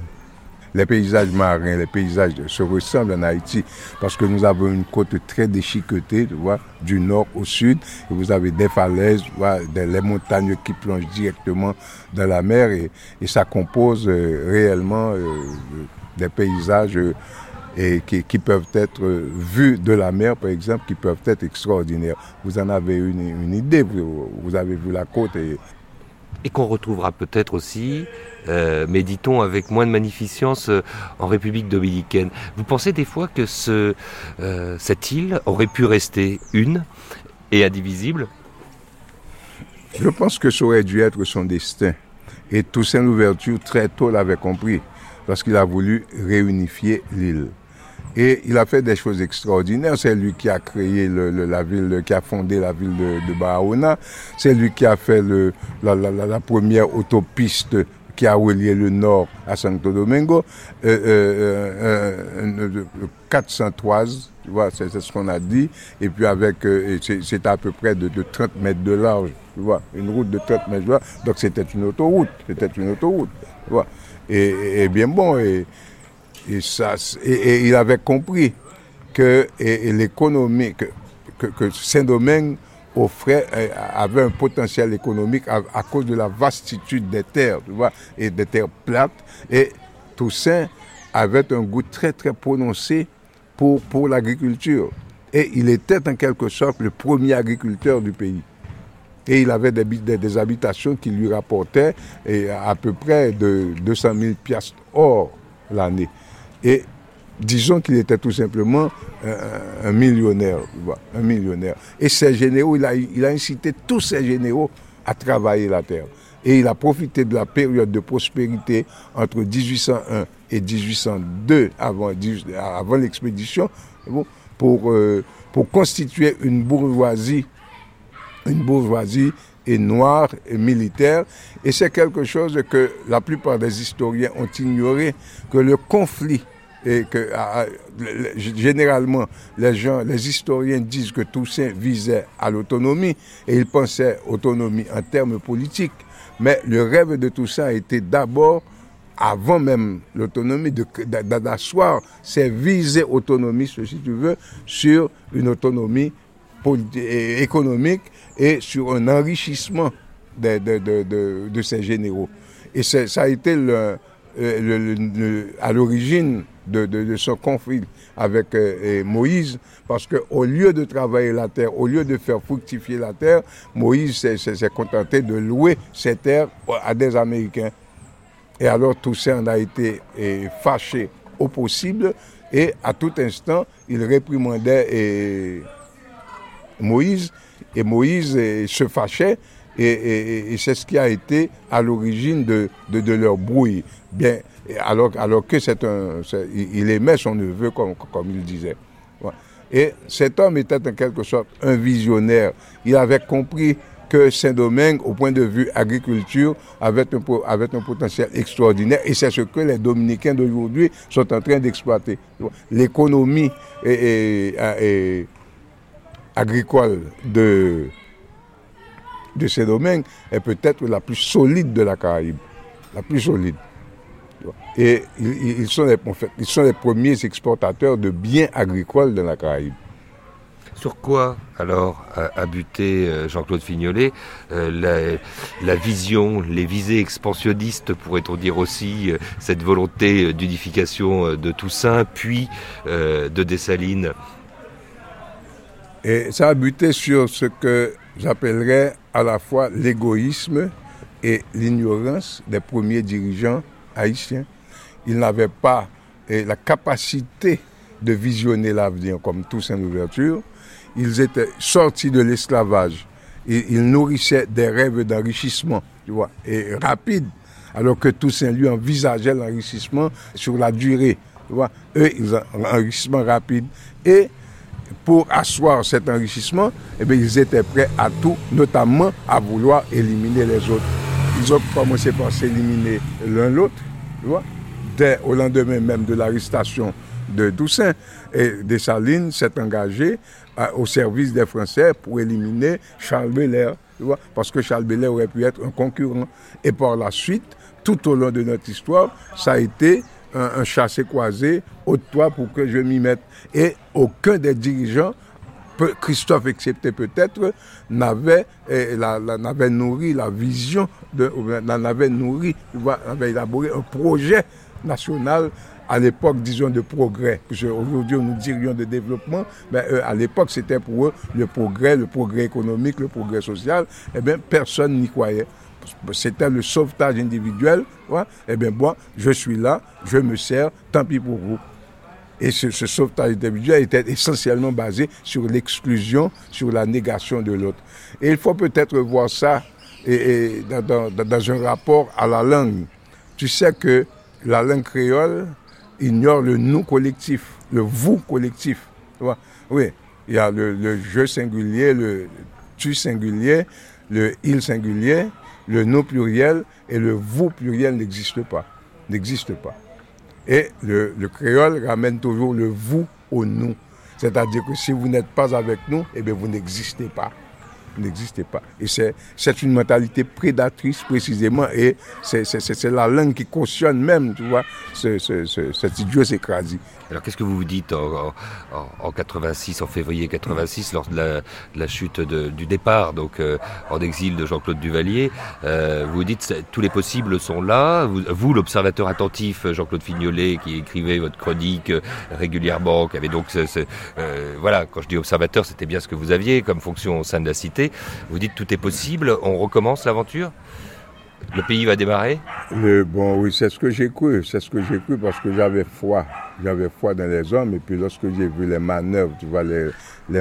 Les paysages marins, les paysages se ressemblent en Haïti parce que nous avons une côte très déchiquetée, tu vois, du nord au sud. Et vous avez des falaises, tu vois, des, les montagnes qui plongent directement dans la mer et, ça compose euh, réellement euh, des paysages et qui, peuvent être vus de la mer, par exemple, qui peuvent être extraordinaires. Vous en avez une, une idée, vous, avez vu la côte. Et, et qu'on retrouvera peut-être aussi, euh, mais dit-on avec moins de magnificence, euh, en République dominicaine. Vous pensez des fois que euh, cette île aurait pu rester une et indivisible? Je pense que ça aurait dû être son destin. Et Toussaint Louverture, très tôt, l'avait compris, parce qu'il a voulu réunifier l'île. Et il a fait des choses extraordinaires. C'est lui qui a créé la ville, qui a fondé la ville de, de C'est lui qui a fait la, première autopiste qui a relié le nord à Santo Domingo. Euh, euh, 403, euh, tu vois, c'est ce qu'on a dit. Et puis avec, euh, c'est à peu près de, 30 mètres de large, tu vois, une route de 30 mètres de large. Donc c'était une autoroute, c'était une autoroute, tu vois. Et, et bien bon, et, et, ça, et, il avait compris que l'économie, que, Saint-Domingue offrait, euh, avait un potentiel économique à, cause de la vastitude des terres, tu vois, et des terres plates. Et Toussaint avait un goût très très prononcé pour, pour l'agriculture. Et il était en quelque sorte le premier agriculteur du pays. Et il avait des, des, habitations qui lui rapportaient à peu près de 200 000 piastres or l'année. Et disons qu'il était tout simplement un, millionnaire, un millionnaire. Et ces généraux, il a, incité tous ces généraux à travailler la terre. Et il a profité de la période de prospérité entre 1801 et 1802, avant, avant l'expédition, pour, euh, pour constituer une bourgeoisie, une bourgeoisie et noire et militaire. Et c'est quelque chose que la plupart des historiens ont ignoré, que le conflit et que ah, ah, généralement les gens, les historiens disent que Toussaint visait à l'autonomie et il pensait autonomie en termes politiques. Mais le rêve de Toussaint était d'abord, avant même l'autonomie, d'asseoir ses visées autonomistes, si tu veux, sur une autonomie économique et sur un enrichissement de, de, généraux. Et ça a été euh, à l'origine de, son conflit avec euh, Moïse, parce qu'au lieu de travailler la terre, au lieu de faire fructifier la terre, Moïse s'est contenté de louer ces terres à des Américains. Et alors Toussaint en a été euh, fâché au possible, et à tout instant, il réprimandait Moïse, et Moïse se fâchait, et, c'est ce qui a été à l'origine de, de, leur brouille. Bien, alors, alors que c'est un, il aimait son neveu comme, il disait. Et cet homme était en quelque sorte un visionnaire. Il avait compris que Saint-Domingue, au point de vue agriculture, avait un, avait un potentiel extraordinaire. Et c'est ce que les Dominicains d'aujourd'hui sont en train d'exploiter. L'économie agricole de, de Saint-Domingue est peut-être la plus solide de la Caraïbe. La plus solide. Et ils sont, les, ils sont les premiers exportateurs de biens agricoles dans la Caraïbe. Sur quoi alors a, buté euh, Jean-Claude Fignolet la, la, vision, les visées expansionnistes, pourrait-on dire aussi, cette volonté d'unification de Toussaint, puis de Dessalines? Et ça a buté sur ce que j'appellerais à la fois l'égoïsme et l'ignorance des premiers dirigeants haïtiens. Ils n'avaient pas la capacité de visionner l'avenir comme Toussaint Louverture. Ils étaient sortis de l'esclavage. Ils nourrissaient des rêves d'enrichissement, tu vois, et rapide, alors que Toussaint lui envisageait l'enrichissement sur la durée. Tu vois. Eux, ils ont un enrichissement rapide. Et pour asseoir cet enrichissement, eh bien, ils étaient prêts à tout, notamment à vouloir éliminer les autres. Ils ont commencé par s'éliminer l'un l'autre, dès au lendemain même de l'arrestation de Toussaint. Et Dessalines s'est engagé au service des Français pour éliminer Charles Belair, parce que Charles Belair aurait pu être un concurrent. Et par la suite, tout au long de notre histoire, ça a été un, chassé-croisé au toit pour que je m'y mette. Et aucun des dirigeants, Christophe excepté peut-être, n'avait, eh, n'avait nourri la vision, n'avait nourri, avait élaboré un projet national à l'époque, disons, de progrès. Aujourd'hui, nous dirions de développement, mais euh, à l'époque, c'était pour eux le progrès, le progrès économique, le progrès social. Eh bien, personne n'y croyait c'était le sauvetage individuel. Eh bien, moi, je suis là, je me sers, tant pis pour vous. Et ce, sauvetage individuel était essentiellement basé sur l'exclusion, sur la négation de l'autre. Et il faut peut-être voir ça et, dans, un rapport à la langue. Tu sais que la langue créole ignore le nous collectif, le vous collectif. Oui, il y a le, le je singulier, le tu singulier, le il singulier, le nous pluriel et le vous pluriel n'existent pas. N'existe pas. Et le, créole ramène toujours le vous au nous. C'est-à-dire que si vous n'êtes pas avec nous, eh bien vous n'existez pas. Vous n'existez pas. Et c'est une mentalité prédatrice précisément. Et c'est la langue qui cautionne même, tu vois, ce, ce, ce, alors qu'est-ce que vous vous dites en, en, 86, en février 86, lors de la, chute du départ, donc euh, en exil de Jean-Claude Duvalier euh, Vous dites tous les possibles sont là. Vous, l'observateur attentif, Jean-Claude Fignolet, qui écrivait votre chronique euh, régulièrement, qui avait donc, voilà, quand je dis observateur, c'était bien ce que vous aviez comme fonction au sein de la cité. Vous dites tout est possible. On recommence l'aventure? Le pays va démarrer Bon, oui, c'est ce que j'ai cru. C'est ce que j'ai cru parce que j'avais foi. J'avais foi dans les hommes. Et puis lorsque j'ai vu les manœuvres, tu vois, les,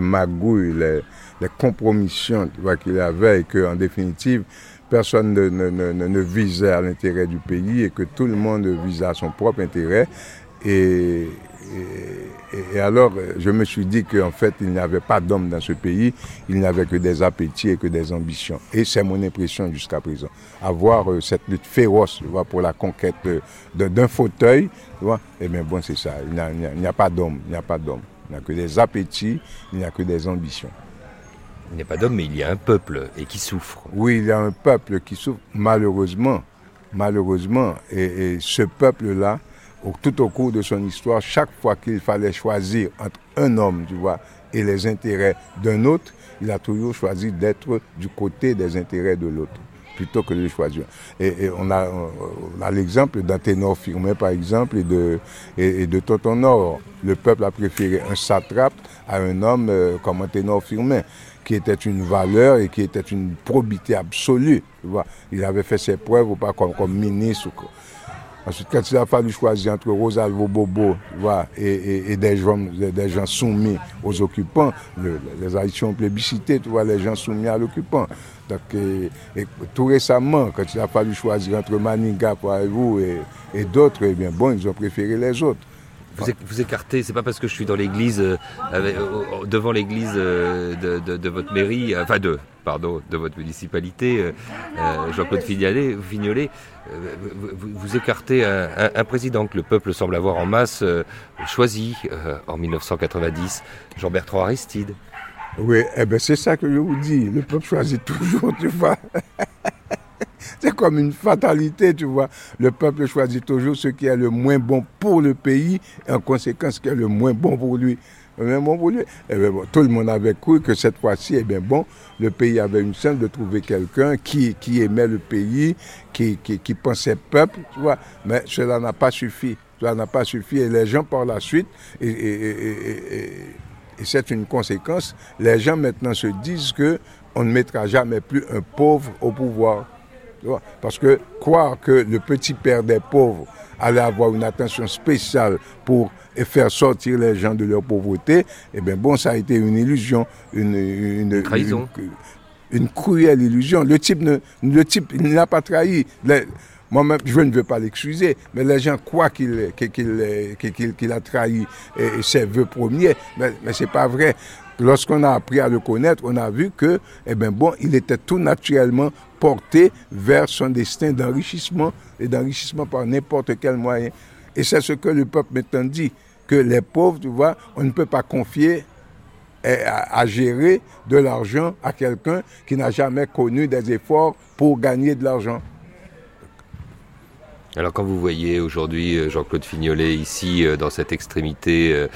magouilles, les, compromissions tu vois, qu'il avait et qu'en définitive, personne ne, ne, visait à l'intérêt du pays et que tout le monde visait à son propre intérêt. Et, et, alors, je me suis dit qu'en fait, il n'y avait pas d'hommes dans ce pays, il n'y avait que des appétits et que des ambitions. Et c'est mon impression jusqu'à présent. Avoir euh, cette lutte féroce pour la conquête d'un fauteuil, tu vois, eh bien bon, c'est ça. Il n'y a, pas d'hommes, il n'y a pas d'hommes. Il n'y a que des appétits, il n'y a que des ambitions. Il n'y a pas d'hommes, mais il y a un peuple et qui souffre. Oui, il y a un peuple qui souffre, malheureusement. Malheureusement. et ce peuple-là, tout au cours de son histoire, chaque fois qu'il fallait choisir entre un homme, tu vois, et les intérêts d'un autre, il a toujours choisi d'être du côté des intérêts de l'autre plutôt que de choisir. Et, on a, l'exemple d'Anténor Firmin, par exemple, et de, Nord. Le peuple a préféré un satrape à un homme euh, comme Anténor Firmin, qui était une valeur et qui était une probité absolue. Tu vois. Il avait fait ses preuves ou pas comme ministre. Ensuite, quand il a fallu choisir entre Rosalvo Bobo et, des, gens, des, gens, soumis aux occupants, les Haïtiens ont plébiscité, tu vois, les gens soumis à l'occupant. Donc, tout récemment, quand il a fallu choisir entre Maninga, vous et, d'autres, eh bien, bon, ils ont préféré les autres. Vous, écartez, c'est pas parce que je suis dans l'église, euh, devant l'église euh, de, votre mairie, enfin de, pardon, de votre municipalité, euh, Jean-Claude Fignolet, vous, écartez un, président que le peuple semble avoir en masse choisi en 1990, Jean-Bertrand Aristide. Oui, eh ben c'est ça que je vous dis, le peuple choisit toujours, tu vois. *laughs* *laughs* C'est comme une fatalité, tu vois. Le peuple choisit toujours ce qui est le moins bon pour le pays et en conséquence ce qui est le moins bon pour lui. Mais bon, pour lui, eh tout le monde avait cru que cette fois-ci, eh bien bon, le pays avait une chance de trouver quelqu'un qui, aimait le pays, qui, pensait peuple, tu vois. Mais cela n'a pas suffi. Cela n'a pas suffi. Et les gens, par la suite, et- et c'est une conséquence, les gens maintenant se disent que on ne mettra jamais plus un pauvre au pouvoir. Parce que croire que le petit père des pauvres allait avoir une attention spéciale pour faire sortir les gens de leur pauvreté, eh bien bon, ça a été une illusion, une, une, trahison. une- une cruelle illusion. Le type ne, le type, n'a pas trahi. Les- moi-même, je ne veux pas l'excuser, mais les gens croient qu'il qu'il- qu'il- qu'il- qu'il a trahi ses vœux premiers, mais, mais ce n'est pas vrai. Lorsqu'on a appris à le connaître, on a vu que, eh bien bon, il était tout naturellement porté vers son destin d'enrichissement et d'enrichissement par n'importe quel moyen. Et c'est ce que le peuple maintenant dit, que les pauvres, tu vois, on ne peut pas confier eh, à, à gérer de l'argent à quelqu'un qui n'a jamais connu des efforts pour gagner de l'argent. Alors quand vous voyez aujourd'hui euh, Jean-Claude Fignolet ici euh, dans cette extrémité euh,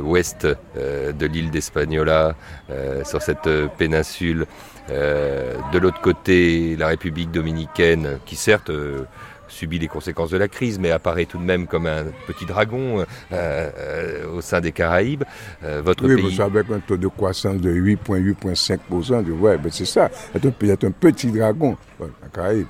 ouest euh, de l'île d'Espagnola, euh, sur cette péninsule, euh, de l'autre côté la République dominicaine qui certes euh, subit les conséquences de la crise mais apparaît tout de même comme un petit dragon euh, euh, au sein des Caraïbes, euh, votre oui, pays... qu'avec un taux de croissance de 8,8,5%, tu vois, ben c'est ça. C'est un, un petit dragon, ouais, la Caraïbe.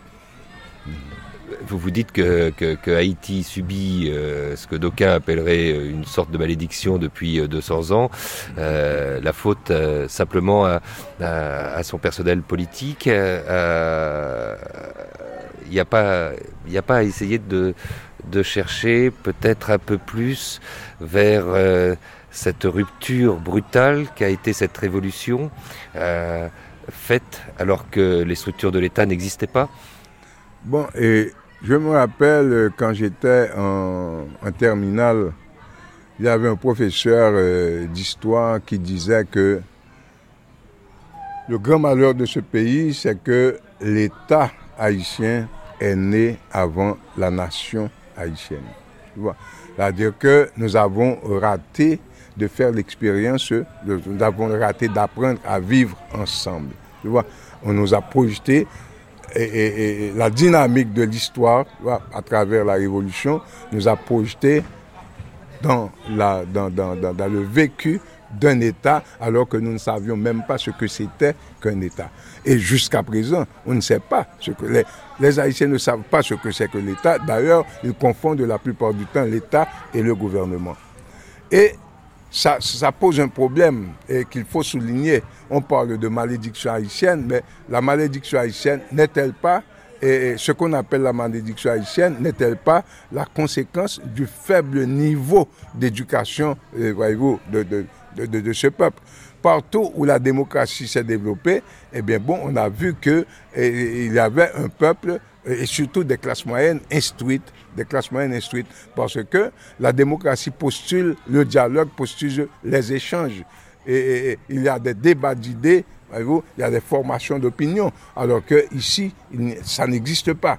Vous vous dites que, Haïti subit euh, ce que d'aucuns appelleraient euh, une sorte de malédiction depuis euh, 200 ans, euh, la faute simplement à, son personnel politique. Il n'y a, pas- a pas à essayer de, chercher peut-être un peu plus vers cette rupture brutale qu'a été cette révolution faite alors que les structures de l'État n'existaient pas? Bon, et je me rappelle euh, quand j'étais en, en terminale, il y avait un professeur euh, d'histoire qui disait que le grand malheur de ce pays, c'est que l'État haïtien est né avant la nation haïtienne. C'est-à-dire que nous avons raté de faire l'expérience, nous avons raté d'apprendre à vivre ensemble. Tu vois? On nous a projeté et, la dynamique de l'histoire, à travers la Révolution, nous a projeté dans, la, dans, dans- dans- dans le vécu d'un État alors que nous ne savions même pas ce que c'était qu'un État. Et jusqu'à présent, on ne sait pas ce que les, les Haïtiens ne savent pas ce que c'est que l'État. D'ailleurs, ils confondent la plupart du temps l'État et le gouvernement. Et ça, pose un problème et qu'il faut souligner. On parle de malédiction haïtienne, mais la malédiction haïtienne n'est-elle pas, et ce qu'on appelle la malédiction haïtienne, n'est-elle pas la conséquence du faible niveau d'éducation, euh, de, de, de, de- ce peuple? Partout où la démocratie s'est développée, eh bien bon, on a vu que eh, y avait un peuple et surtout des classes moyennes instruites, des classes moyennes instruites, parce que la démocratie postule le dialogue, postule les échanges. Et, il y a des débats d'idées, il y a des formations d'opinion, alors que ici, ça n'existe pas.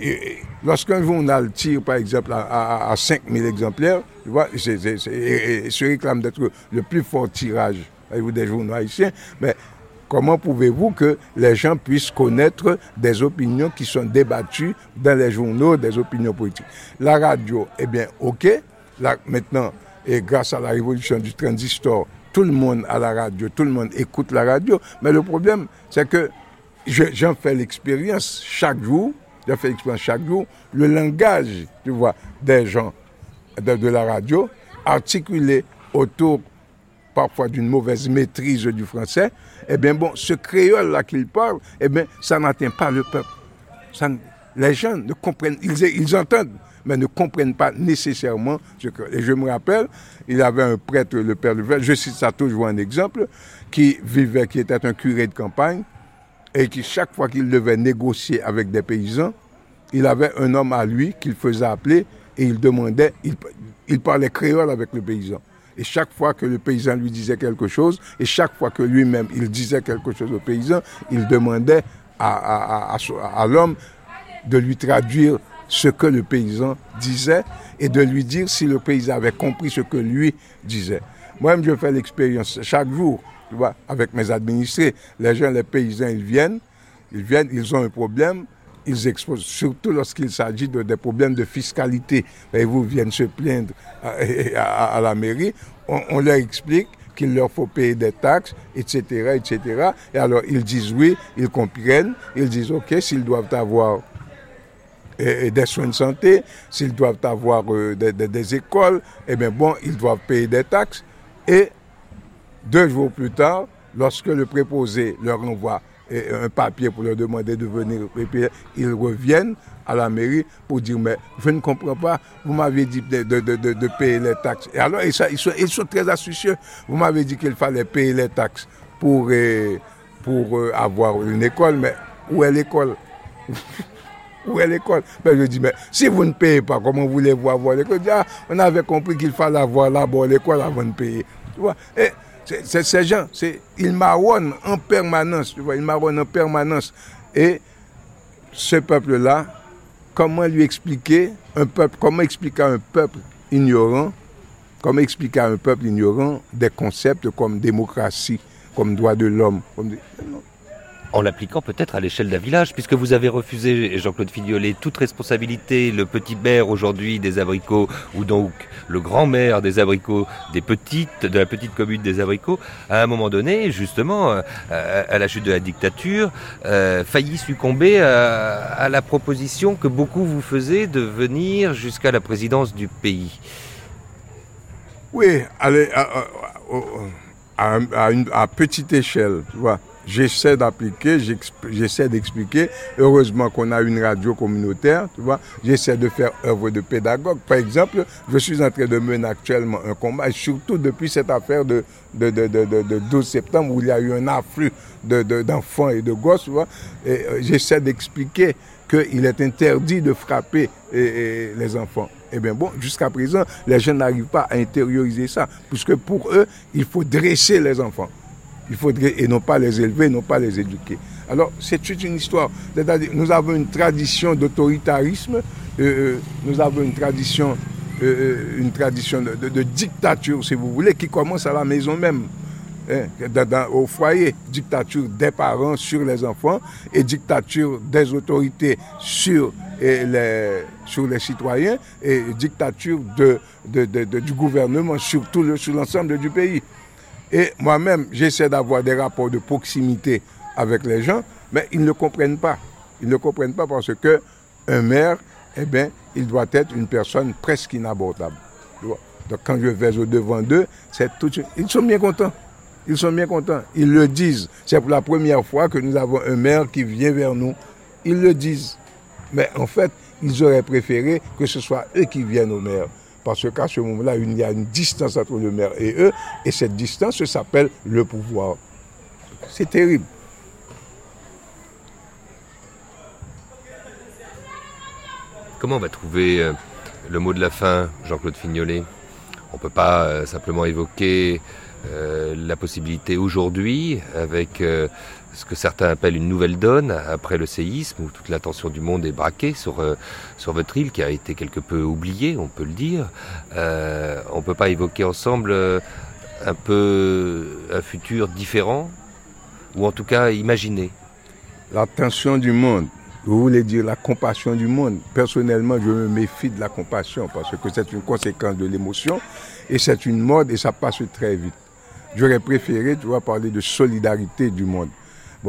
Et- Lorsqu'un journal tire, par exemple, à, à, à 5000 exemplaires, tu vois, c'est- et, se réclame d'être le plus fort tirage des journaux haïtiens, mais comment pouvez-vous que les gens puissent connaître des opinions qui sont débattues dans les journaux, des opinions politiques? La radio, eh bien, ok, là, maintenant, grâce à la révolution du transistor, tout le monde a la radio, tout le monde écoute la radio, mais le problème, c'est que je- j'en fais l'expérience chaque jour, j'en fais l'expérience chaque jour, le langage, tu vois, des gens de la radio, articulé autour parfois d'une mauvaise maîtrise du français, eh bien bon, ce créole-là qu'il parle, eh bien, ça n'atteint pas le peuple. Les gens ne comprennent, ils, ils entendent, mais ne comprennent pas nécessairement ce que. Et je me rappelle, il avait un prêtre, le père Level, je cite ça toujours un exemple, qui vivait, qui était un curé de campagne, et qui, chaque fois qu'il devait négocier avec des paysans, il avait un homme à lui qu'il faisait appeler et il demandait, il, il parlait créole avec le paysan. Et chaque fois que le paysan lui disait quelque chose, et chaque fois que lui-même il disait quelque chose au paysan, il demandait à, à- l'homme de lui traduire ce que le paysan disait et de lui dire si le paysan avait compris ce que lui disait. Moi-même, je fais l'expérience chaque jour, tu vois, avec mes administrés. Les gens, les paysans, ils viennent, ils viennent, ils ont un problème, ils exposent, surtout lorsqu'il s'agit de, des problèmes de fiscalité. Et vous viennent se plaindre à, la mairie, on, leur explique qu'il leur faut payer des taxes, etc., etc. Et alors, ils disent oui, ils comprennent, ils disent ok, s'ils doivent avoir des soins de santé, s'ils doivent avoir euh, des écoles, eh bien bon, ils doivent payer des taxes. Et deux jours plus tard, lorsque le préposé leur envoie un papier pour leur demander de venir payer, ils reviennent à la mairie pour dire mais je ne comprends pas, vous m'avez dit de, de- de- de- payer les taxes. Et alors ils sont, très astucieux. Vous m'avez dit qu'il fallait payer les taxes pour, euh, pour euh, avoir une école, mais où est l'école? *laughs* Où est l'école? Ben, Je dis, mais si vous ne payez pas, comment voulez-vous avoir l'école? On avait compris qu'il fallait avoir l'école avant de payer. Tu vois? Et c'est- ces gens, ils marronnent en permanence. Tu vois, ils marronnent en permanence. Et ce peuple-là, comment lui expliquer un peuple, comment expliquer à un peuple ignorant, comment expliquer à un peuple ignorant des concepts comme démocratie, comme droit de l'homme En l'appliquant peut-être à l'échelle d'un village, puisque vous avez refusé, Jean-Claude Fignolet, toute responsabilité, le petit maire aujourd'hui des abricots, ou donc le grand maire des abricots, des petites, de la petite commune des abricots, à un moment donné, justement, euh, à, la chute de la dictature, euh, failli succomber à, la proposition que beaucoup vous faisaient de venir jusqu'à la présidence du pays. Oui, allez, à petite échelle, tu vois. J'essaie d'appliquer, j'essaie d'expliquer. Heureusement qu'on a une radio communautaire, tu vois. J'essaie de faire œuvre de pédagogue. Par exemple, je suis en train de mener actuellement un combat, surtout depuis cette affaire de, de, de, de, de- de 12 septembre où il y a eu un afflux de- de- d'enfants et de gosses, tu vois. Euh, j'essaie d'expliquer qu'il est interdit de frapper les enfants. Eh bien bon, jusqu'à présent, les gens n'arrivent pas à intérioriser ça, puisque pour eux, il faut dresser les enfants. Il faudrait, et non pas les élever, non pas les éduquer. Alors, c'est toute une histoire. C'est-à-dire, nous avons une tradition d'autoritarisme, euh, euh, nous avons une tradition, euh, une tradition de, dictature, si vous voulez, qui commence à la maison même. hein, au foyer, dictature des parents sur les enfants et dictature des autorités sur, les, citoyens et dictature du gouvernement sur, tout le- sur l'ensemble du pays. Et moi-même, j'essaie d'avoir des rapports de proximité avec les gens, mais ils ne comprennent pas. Ils ne comprennent pas parce que un maire, eh bien, il doit être une personne presque inabordable. Donc quand je vais devant d'eux, c'est tout. Ils sont bien contents. Ils sont bien contents. Ils le disent. C'est pour la première fois que nous avons un maire qui vient vers nous. Ils le disent. Mais en fait, ils auraient préféré que ce soit eux qui viennent au maire. Parce qu'à ce moment-là, il y a une distance entre le maire et eux. Et cette distance s'appelle le pouvoir. C'est terrible. Comment on va trouver euh, le mot de la fin, Jean-Claude Fignolet? On ne peut pas euh, simplement évoquer euh, la possibilité aujourd'hui, avec ce que certains appellent une nouvelle donne, après le séisme, où toute l'attention du monde est braquée sur, euh, sur votre île, qui a été quelque peu oubliée, on peut le dire. Euh, on ne peut pas évoquer ensemble euh, un peu un futur différent, ou en tout cas imaginer. L'attention du monde, vous voulez dire la compassion du monde. Personnellement, je me méfie de la compassion parce que c'est une conséquence de l'émotion et c'est une mode et ça passe très vite. J'aurais préféré, tu vois, parler de solidarité du monde.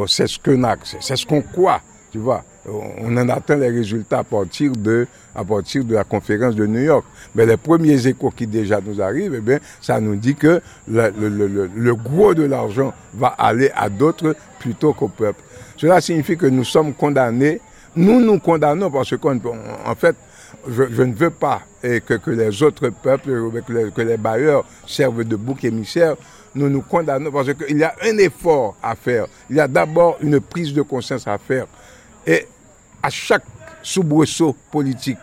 C'est ce que c'est ce qu'on croit, tu vois. On en attend les résultats à partir de, à partir de la conférence de New York. Mais les premiers échos qui déjà nous arrivent, eh bien, ça nous dit que le, gros de l'argent va aller à d'autres plutôt qu'au peuple. Cela signifie que nous sommes condamnés. Nous nous condamnons parce qu'en en fait, je, ne veux pas eh, que, les autres peuples, que les, que les bailleurs servent de bouc émissaire. Nous nous condamnons parce qu'il y a un effort à faire. Il y a d'abord une prise de conscience à faire. Et à chaque soubresaut politique,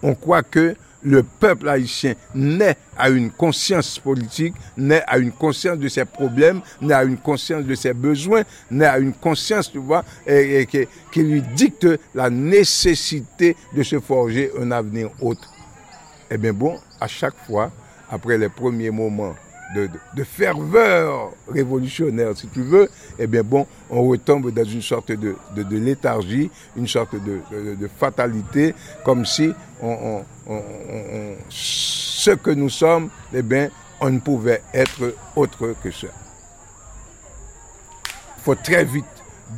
on croit que le peuple haïtien naît à une conscience politique, naît à une conscience de ses problèmes, naît à une conscience de ses besoins, naît à une conscience, tu vois, qui, qui lui dicte la nécessité de se forger un avenir autre. Eh bien bon, à chaque fois, après les premiers moments de, ferveur révolutionnaire, si tu veux, eh bien bon, on retombe dans une sorte de, léthargie, une sorte de, fatalité, comme si ce que nous sommes, eh bien, on ne pouvait être autre que ça. Il faut très vite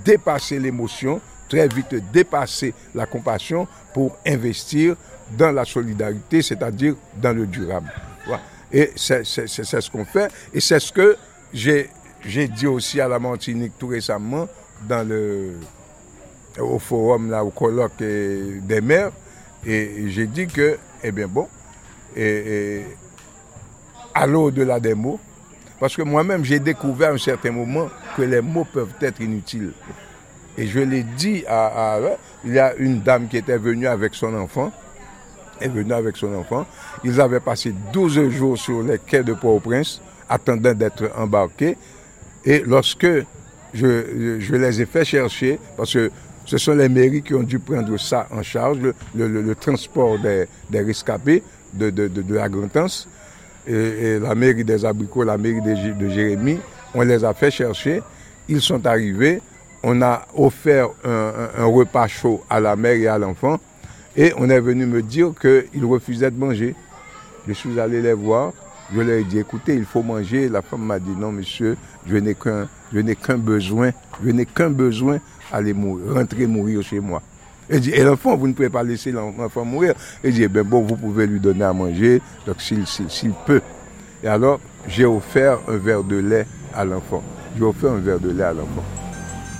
dépasser l'émotion, très vite dépasser la compassion pour investir dans la solidarité, c'est-à-dire dans le durable. Et c'est ce qu'on fait. Et c'est ce que j'ai dit aussi à la Martinique tout récemment dans le, au forum, là, au colloque des maires. Et j'ai dit que, eh bien bon, et, à l'au-delà des mots, parce que moi-même j'ai découvert à un certain moment que les mots peuvent être inutiles. Et je l'ai dit à, à, Il y a une dame qui était venue avec son enfant est venu avec son enfant. Ils avaient passé 12 jours sur les quais de Port-au-Prince, attendant d'être embarqués. Et lorsque je, les ai fait chercher, parce que ce sont les mairies qui ont dû prendre ça en charge, le, transport des, rescapés de, de, la Grantance, et, la mairie des Abricots, la mairie de, Jérémie, on les a fait chercher. Ils sont arrivés. On a offert un repas chaud à la mère et à l'enfant. Et on est venu me dire qu'ils refusaient de manger. Je suis allé les voir. Je leur ai dit, écoutez, il faut manger. La femme m'a dit, non, monsieur, je n'ai qu'un, je n'ai qu'un besoin. Je n'ai qu'un besoin, aller mourir, rentrer mourir chez moi. Et, dit, et l'enfant, vous ne pouvez pas laisser l'enfant mourir. Et dit, eh ben bon, vous pouvez lui donner à manger, donc s'il, s'il peut. Et alors, j'ai offert un verre de lait à l'enfant. J'ai offert un verre de lait à l'enfant.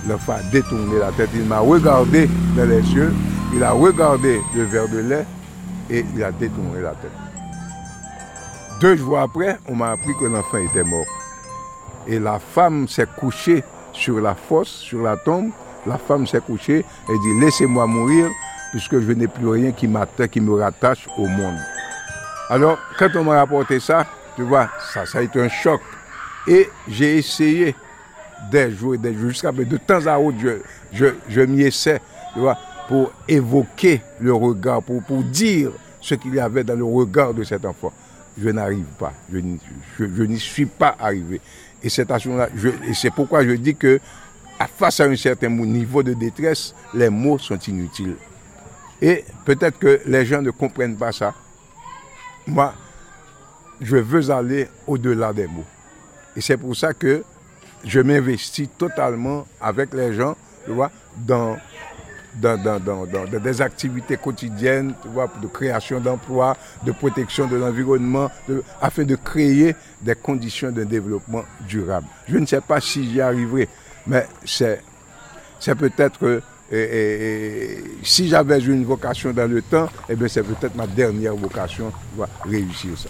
L'enfant a détourné la tête, il m'a regardé dans les yeux, il a regardé le verre de lait et il a détourné la tête. Deux jours après, on m'a appris que l'enfant était mort. Et la femme s'est couchée sur la fosse, sur la tombe. La femme s'est couchée et dit Laissez-moi mourir, puisque je n'ai plus rien qui qui me rattache au monde. Alors, quand on m'a rapporté ça, tu vois, ça, ça a été un choc. Et j'ai essayé des jours et des jours. Jusqu'à de temps à autre, je, je, m'y essaie, tu vois, pour évoquer le regard, pour, pour dire ce qu'il y avait dans le regard de cet enfant. Je n'arrive pas, je, je, n'y suis pas arrivé. Et cette action-là, c'est pourquoi je dis que face à un certain niveau de détresse, les mots sont inutiles. Et peut-être que les gens ne comprennent pas ça. Moi, je veux aller au-delà des mots. Et c'est pour ça que je m'investis totalement avec les gens, tu vois, dans, dans, des activités quotidiennes, tu vois, de création d'emplois, de protection de l'environnement, afin de créer des conditions de développement durable. Je ne sais pas si j'y arriverai, mais c'est, peut-être si j'avais une vocation dans le temps, eh bien c'est peut-être ma dernière vocation, réussir ça.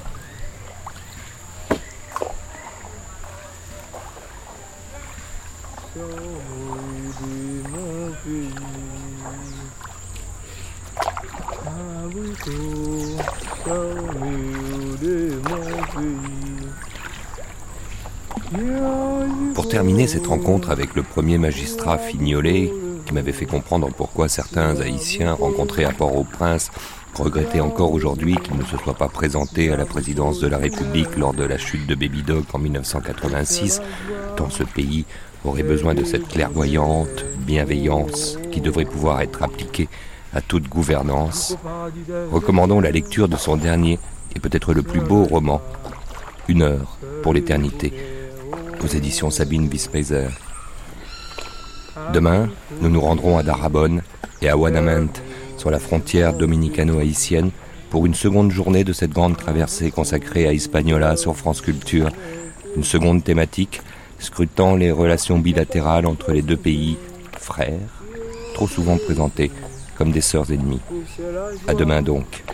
Pour terminer cette rencontre avec le premier magistrat Fignolet, qui m'avait fait comprendre pourquoi certains Haïtiens rencontrés à Port-au-Prince regrettaient encore aujourd'hui qu'il ne se soit pas présenté à la présidence de la République lors de la chute de Baby Dog en 1986, tant ce pays aurait besoin de cette clairvoyante bienveillance qui devrait pouvoir être appliquée à toute gouvernance, recommandons la lecture de son dernier et peut-être le plus beau roman, Une heure pour l'éternité, aux éditions Sabine Wispeiser. Demain, nous nous rendrons à Darabonne et à Wanament, sur la frontière dominicano-haïtienne, pour une seconde journée de cette grande traversée consacrée à Hispaniola sur France Culture, une seconde thématique scrutant les relations bilatérales entre les deux pays, frères, trop souvent présentés comme des sœurs ennemies. À demain donc.